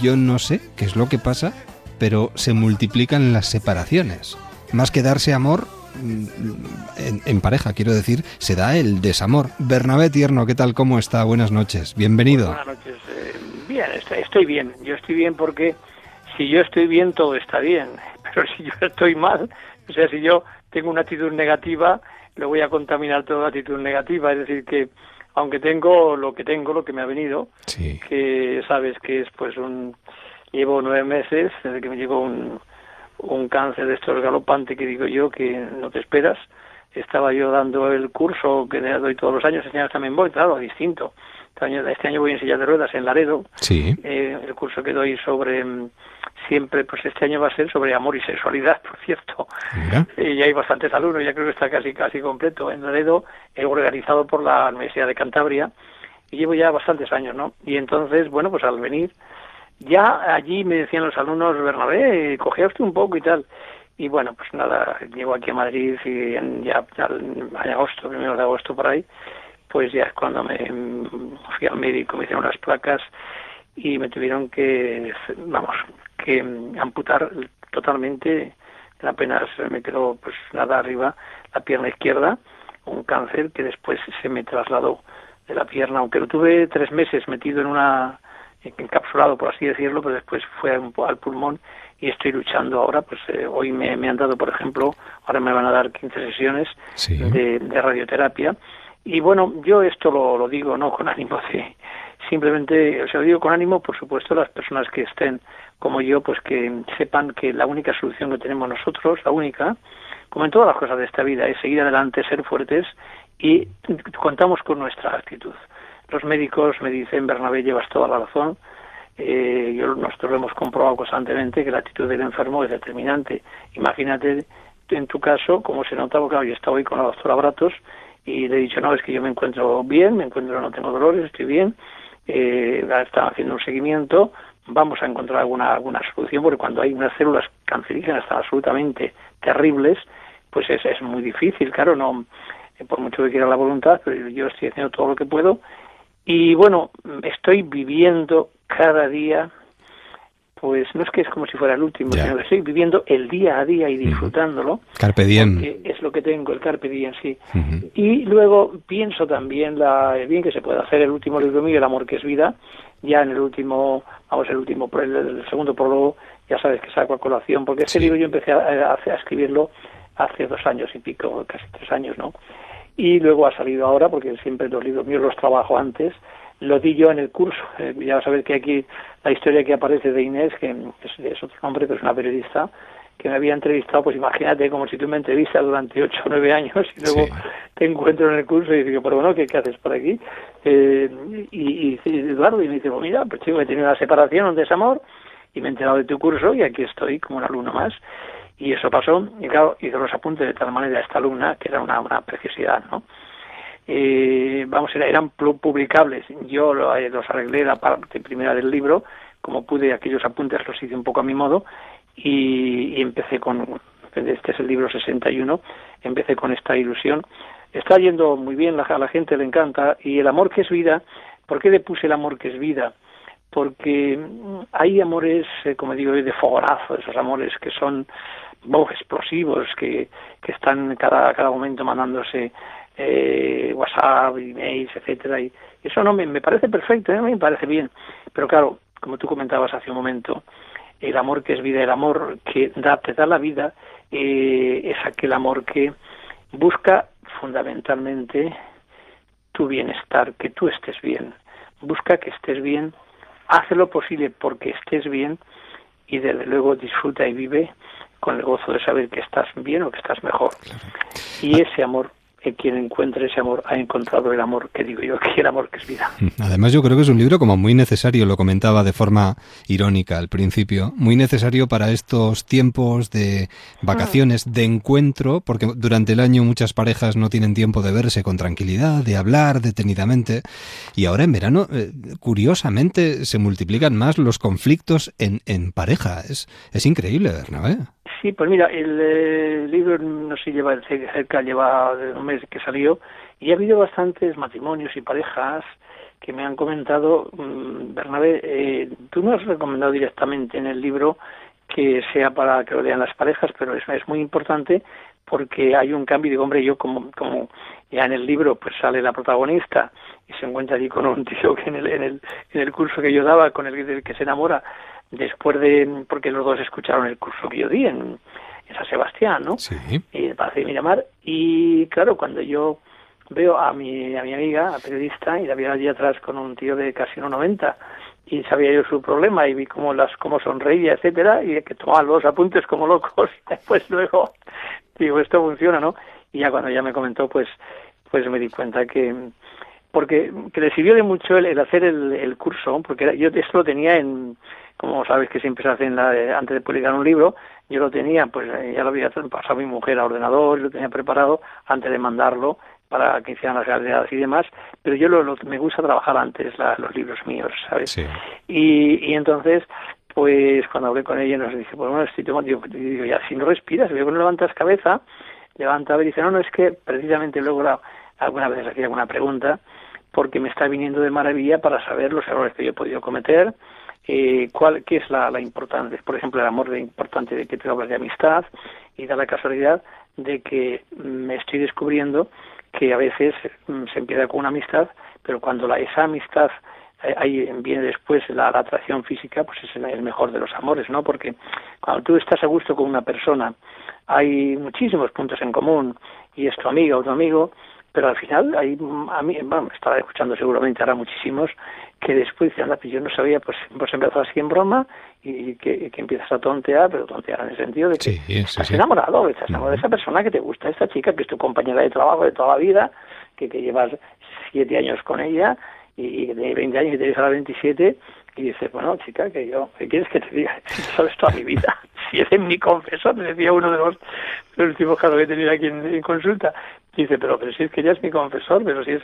yo no sé qué es lo que pasa, pero se multiplican las separaciones. Más que darse amor, mm, en, pareja, quiero decir, se da el desamor. Bernabé Tierno, ¿qué tal? ¿Cómo está? Buenas noches. Bienvenido. Buenas noches. Eh, bien, estoy, estoy bien. Yo estoy bien porque si yo estoy bien, todo está bien. Pero si yo estoy mal, o sea, si yo tengo una actitud negativa, lo voy a contaminar toda actitud negativa. Es decir, que aunque tengo lo que tengo, lo que me ha venido, que sabes que es pues un... Llevo nueve meses desde que me llegó un, un cáncer de estos galopante que digo yo que no te esperas. Estaba yo dando el curso que doy todos los años, este año también voy, claro, distinto. Este año, este año voy en silla de ruedas en Laredo. Sí. Eh, el curso que doy sobre mm, siempre, pues este año va a ser sobre amor y sexualidad, por cierto. Y ya hay bastantes alumnos, ya creo que está casi casi completo en Laredo, organizado por la Universidad de Cantabria. Y llevo ya bastantes años, ¿no? Y entonces, bueno, pues al venir, ya allí me decían los alumnos, Bernabé, cogea usted un poco y tal. Y bueno, pues nada, llego aquí a Madrid y en, ya, ya en agosto, primero de agosto por ahí, pues ya es cuando me mm, fui al médico, me hicieron las placas y me tuvieron que, vamos, que mm, amputar totalmente, apenas me quedó pues nada arriba, la pierna izquierda, un cáncer que después se me trasladó de la pierna, aunque lo tuve tres meses metido en una encapsulado, por así decirlo, pero después fue al pulmón y estoy luchando ahora. Pues eh, hoy me, han dado, por ejemplo, ahora me van a dar 15 sesiones de, radioterapia. Y bueno, yo esto lo, lo digo no con ánimo de, simplemente, o sea, lo digo con ánimo, por supuesto, las personas que estén como yo, pues que sepan que la única solución que tenemos nosotros, la única, como en todas las cosas de esta vida, es seguir adelante, ser fuertes y contamos con nuestra actitud. Los médicos me dicen, Bernabé, llevas toda la razón, eh, yo, nosotros lo hemos comprobado constantemente que la actitud del enfermo es determinante. Imagínate en tu caso cómo se nota, porque yo estaba hoy con la doctora Bratos y le he dicho, no, es que yo me encuentro bien, me encuentro, no tengo dolores, estoy bien, eh, están haciendo un seguimiento, vamos a encontrar alguna, alguna solución, porque cuando hay unas células cancerígenas tan absolutamente terribles, pues es, es muy difícil, claro, no por mucho que quiera la voluntad, pero yo estoy haciendo todo lo que puedo. Y bueno, estoy viviendo cada día, pues no es que es como si fuera el último, sino que estoy viviendo el día a día y disfrutándolo. Carpe diem. Es lo que tengo, el carpe diem, sí. Y luego pienso también la, el bien que se puede hacer el último libro mío, El amor que es vida, ya en el último, vamos, el último, el, segundo prólogo, ya sabes que saco a colación, porque ese libro yo empecé a, a escribirlo hace dos años y pico, casi tres años, ¿no? y luego ha salido ahora, porque siempre los libros míos los trabajo antes, lo di yo en el curso. Eh, ya sabes que aquí la historia que aparece de Inés, que es, otro nombre, pero es una periodista, que me había entrevistado, pues imagínate, como si tú me entrevistas durante ocho o nueve años y luego te encuentro en el curso y digo, pero bueno, ¿qué, haces por aquí? Eh, y, y, Eduardo, y me dice, pues mira, pues chico, he tenido una separación, un desamor, y me he enterado de tu curso y aquí estoy como un alumno más. Y eso pasó, y claro, hizo los apuntes de tal manera a esta alumna, que era una, una preciosidad, ¿no? Eh, vamos, eran publicables. Yo eh, los arreglé la parte primera del libro, como pude, aquellos apuntes los hice un poco a mi modo, y, empecé con, este es el libro 61, empecé con esta ilusión. Está yendo muy bien, a la gente le encanta, y el amor que es vida, ¿por qué le puse el amor que es vida? Porque hay amores, eh, como digo, de fogorazo, esos amores que son explosivos que, que están cada, cada momento mandándose eh, WhatsApp, emails, etcétera, y eso no me, me parece perfecto, ¿eh? me parece bien, pero claro, como tú comentabas hace un momento, el amor que es vida, el amor que da, te da la vida, eh, es aquel amor que busca fundamentalmente tu bienestar, que tú estés bien, busca que estés bien, hace lo posible porque estés bien y desde luego disfruta y vive con el gozo de saber que estás bien o que estás mejor. Y ese amor que quien encuentre ese amor ha encontrado el amor que digo yo, que el amor que es vida. Además yo creo que es un libro como muy necesario, lo comentaba de forma irónica al principio, muy necesario para estos tiempos de vacaciones, de encuentro, porque durante el año muchas parejas no tienen tiempo de verse con tranquilidad, de hablar detenidamente, y ahora en verano, eh, curiosamente, se multiplican más los conflictos en, en pareja. Es, es increíble, Bernabé. Sí, pues mira, el, libro no se lleva cerca, lleva un mes que salió y ha habido bastantes matrimonios y parejas que me han comentado, mm, Bernabé, eh, tú no has recomendado directamente en el libro que sea para que lo lean las parejas, pero es, es muy importante porque hay un cambio. Digo, hombre, yo como, como ya en el libro pues sale la protagonista y se encuentra allí con un tío que en el, en el, en el curso que yo daba, con el que se enamora, después de, porque los dos escucharon el curso que yo di en, San Sebastián, ¿no? Sí. Y de Miramar. Y claro, cuando yo veo a mi, a mi amiga, a periodista, y la vi allí atrás con un tío de casi 1,90 y sabía yo su problema y vi cómo las cómo sonreía, etcétera, y que tomaba los apuntes como locos y después luego digo, esto funciona, ¿no? Y ya cuando ella me comentó, pues pues me di cuenta que porque que le sirvió de mucho el, hacer el, el curso, porque yo esto lo tenía en como sabes que siempre se hace en la, antes de publicar un libro, yo lo tenía, pues eh, ya lo había pasado mi mujer a ordenador, lo tenía preparado antes de mandarlo para que hicieran las realidades y demás, pero yo lo, me gusta trabajar antes los libros míos, ¿sabes? Y, y entonces, pues cuando hablé con ella nos dice, pues bueno, estoy tomando, digo, digo ya, si no respiras, veo que no levantas cabeza, levanta a ver y dice, no, no, es que precisamente luego la, alguna vez hacía alguna pregunta, porque me está viniendo de maravilla para saber los errores que yo he podido cometer, eh, cuál, qué es la, la importancia, por ejemplo, el amor de, importante de que te hablas de amistad y da la casualidad de que me estoy descubriendo que a veces mm, se empieza con una amistad, pero cuando la, esa amistad ahí viene después la, atracción física, pues es el mejor de los amores, ¿no? Porque cuando tú estás a gusto con una persona, hay muchísimos puntos en común y es tu amiga o tu amigo, pero al final hay a mí bueno, estaba escuchando seguramente ahora muchísimos que después dicen, pues yo no sabía, pues, pues empezó así en broma y que, que, empiezas a tontear, pero tontear en el sentido de que estás enamorado, estás enamorado de esa persona que te gusta, esta chica que es tu compañera de trabajo de toda la vida, que, que llevas siete años con ella y, que tiene 20 años y te dice a la 27 y dices, bueno, chica, que yo, ¿qué quieres que te diga? sabes toda mi vida. Si eres mi confesor, decía uno de los, últimos casos que he tenido aquí en consulta, Dice, pero, pero si es que ella es mi confesor, pero si es,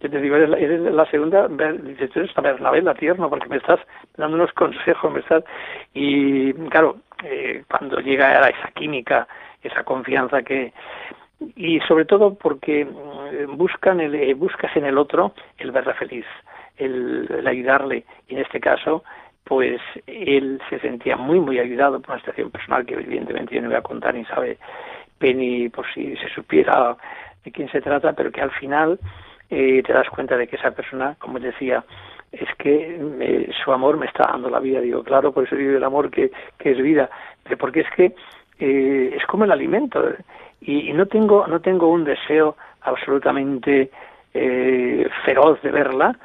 yo te digo, eres la, eres la segunda, dice, tú eres la Bernabé, tierno, porque me estás dando unos consejos, me estás... Y claro, eh, cuando llega a esa química, esa confianza que... Y sobre todo porque mm, buscan el, eh, buscas en el otro el verla feliz, el, el ayudarle, y en este caso, pues él se sentía muy, muy ayudado por una situación personal que evidentemente yo no voy a contar ni sabe Penny por si se supiera de quién se trata, pero que al final eh, te das cuenta de que esa persona, como decía, es que eh, su amor me está dando la vida. Digo, claro, por eso digo el amor que, que es vida, pero porque es que eh, es como el alimento y, no tengo no tengo un deseo absolutamente feroz de verla,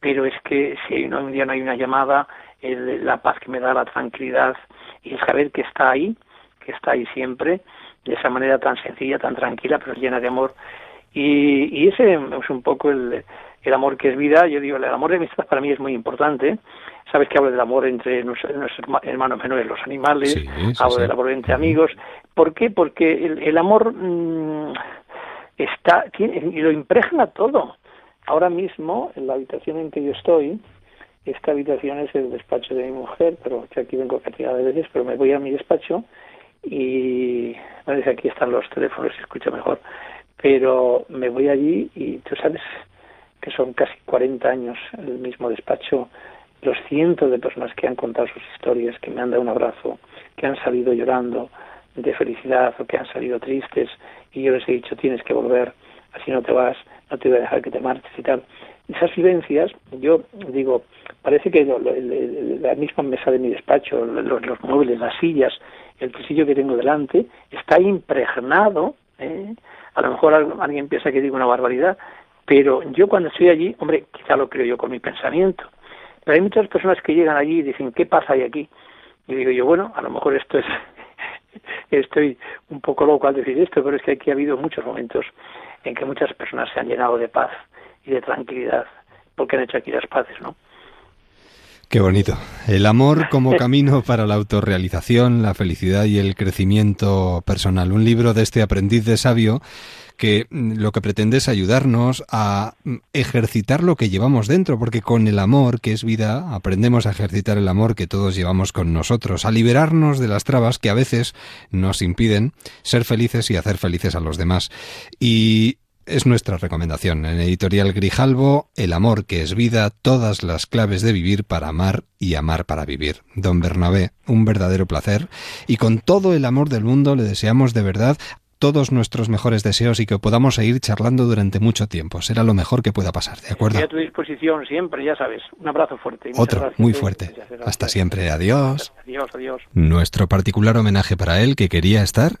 pero es que si un día no hay una llamada, la paz que me da, la tranquilidad y el saber que está ahí, que está ahí siempre, de esa manera tan sencilla, tan tranquila, pero llena de amor. Y, y ese es un poco el, el amor que es vida. Yo digo, el amor de amistad para mí es muy importante. Sabes que hablo del amor entre nuestros, hermanos menores, los animales, hablo del amor entre amigos. ¿Por qué? Porque el, amor mm, está tiene, y lo impregna todo. Ahora mismo, en la habitación en que yo estoy, esta habitación es el despacho de mi mujer, pero aquí vengo cantidad de veces, pero me voy a mi despacho y no dice aquí están los teléfonos se escucha mejor pero me voy allí y tú sabes que son casi 40 años el mismo despacho los cientos de personas que han contado sus historias que me han dado un abrazo que han salido llorando de felicidad o que han salido tristes y yo les he dicho tienes que volver así no te vas no te voy a dejar que te marches y tal esas vivencias yo digo parece que la misma mesa de mi despacho los, los muebles las sillas el tresillo que tengo delante está impregnado, ¿eh? a lo mejor alguien piensa que digo una barbaridad, pero yo cuando estoy allí, hombre, quizá lo creo yo con mi pensamiento, pero hay muchas personas que llegan allí y dicen, ¿qué pasa ahí aquí? Y digo yo, bueno, a lo mejor esto es, estoy un poco loco al decir esto, pero es que aquí ha habido muchos momentos en que muchas personas se han llenado de paz y de tranquilidad, porque han hecho aquí las paces, ¿no? Qué bonito. El amor como camino para la autorrealización, la felicidad y el crecimiento personal. Un libro de este aprendiz de sabio que mm, lo que pretende es ayudarnos a mm, ejercitar lo que llevamos dentro, porque con el amor, que es vida, aprendemos a ejercitar el amor que todos llevamos con nosotros, a liberarnos de las trabas que a veces nos impiden ser felices y hacer felices a los demás. Y es nuestra recomendación. En Editorial Grijalvo, El amor que es vida, todas las claves de vivir para amar y amar para vivir. Don Bernabé, un verdadero placer. Y con todo el amor del mundo le deseamos de verdad todos nuestros mejores deseos y que podamos seguir charlando durante mucho tiempo. Será lo mejor que pueda pasar, ¿de acuerdo? a tu disposición siempre, ya sabes. Un abrazo fuerte. Otro, muy fuerte. Hasta siempre. Adiós. Adiós, adiós. Nuestro particular homenaje para él que quería estar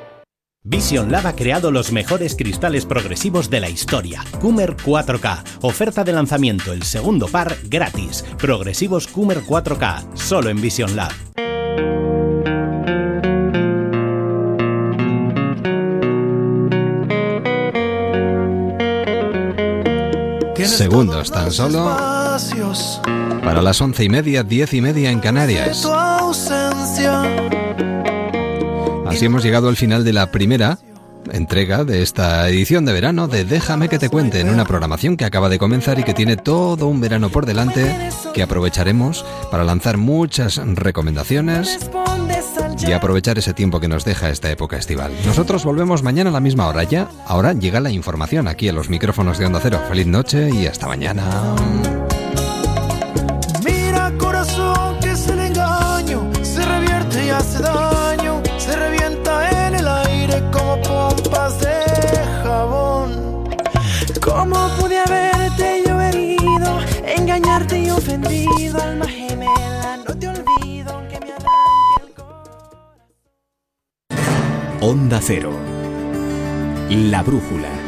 Vision Lab ha creado los mejores cristales progresivos de la historia. Coomer 4K. Oferta de lanzamiento, el segundo par gratis. Progresivos Coomer 4K, solo en Vision Lab. Segundos tan solo para las once y media, diez y media en Canarias. Así hemos llegado al final de la primera entrega de esta edición de verano de Déjame que te cuente en una programación que acaba de comenzar y que tiene todo un verano por delante que aprovecharemos para lanzar muchas recomendaciones y aprovechar ese tiempo que nos deja esta época estival. Nosotros volvemos mañana a la misma hora ya. Ahora llega la información aquí a los micrófonos de Onda Cero. Feliz noche y hasta mañana. alma gemela, no te olvido aunque me arranque el corazón. Onda Cero. La brújula.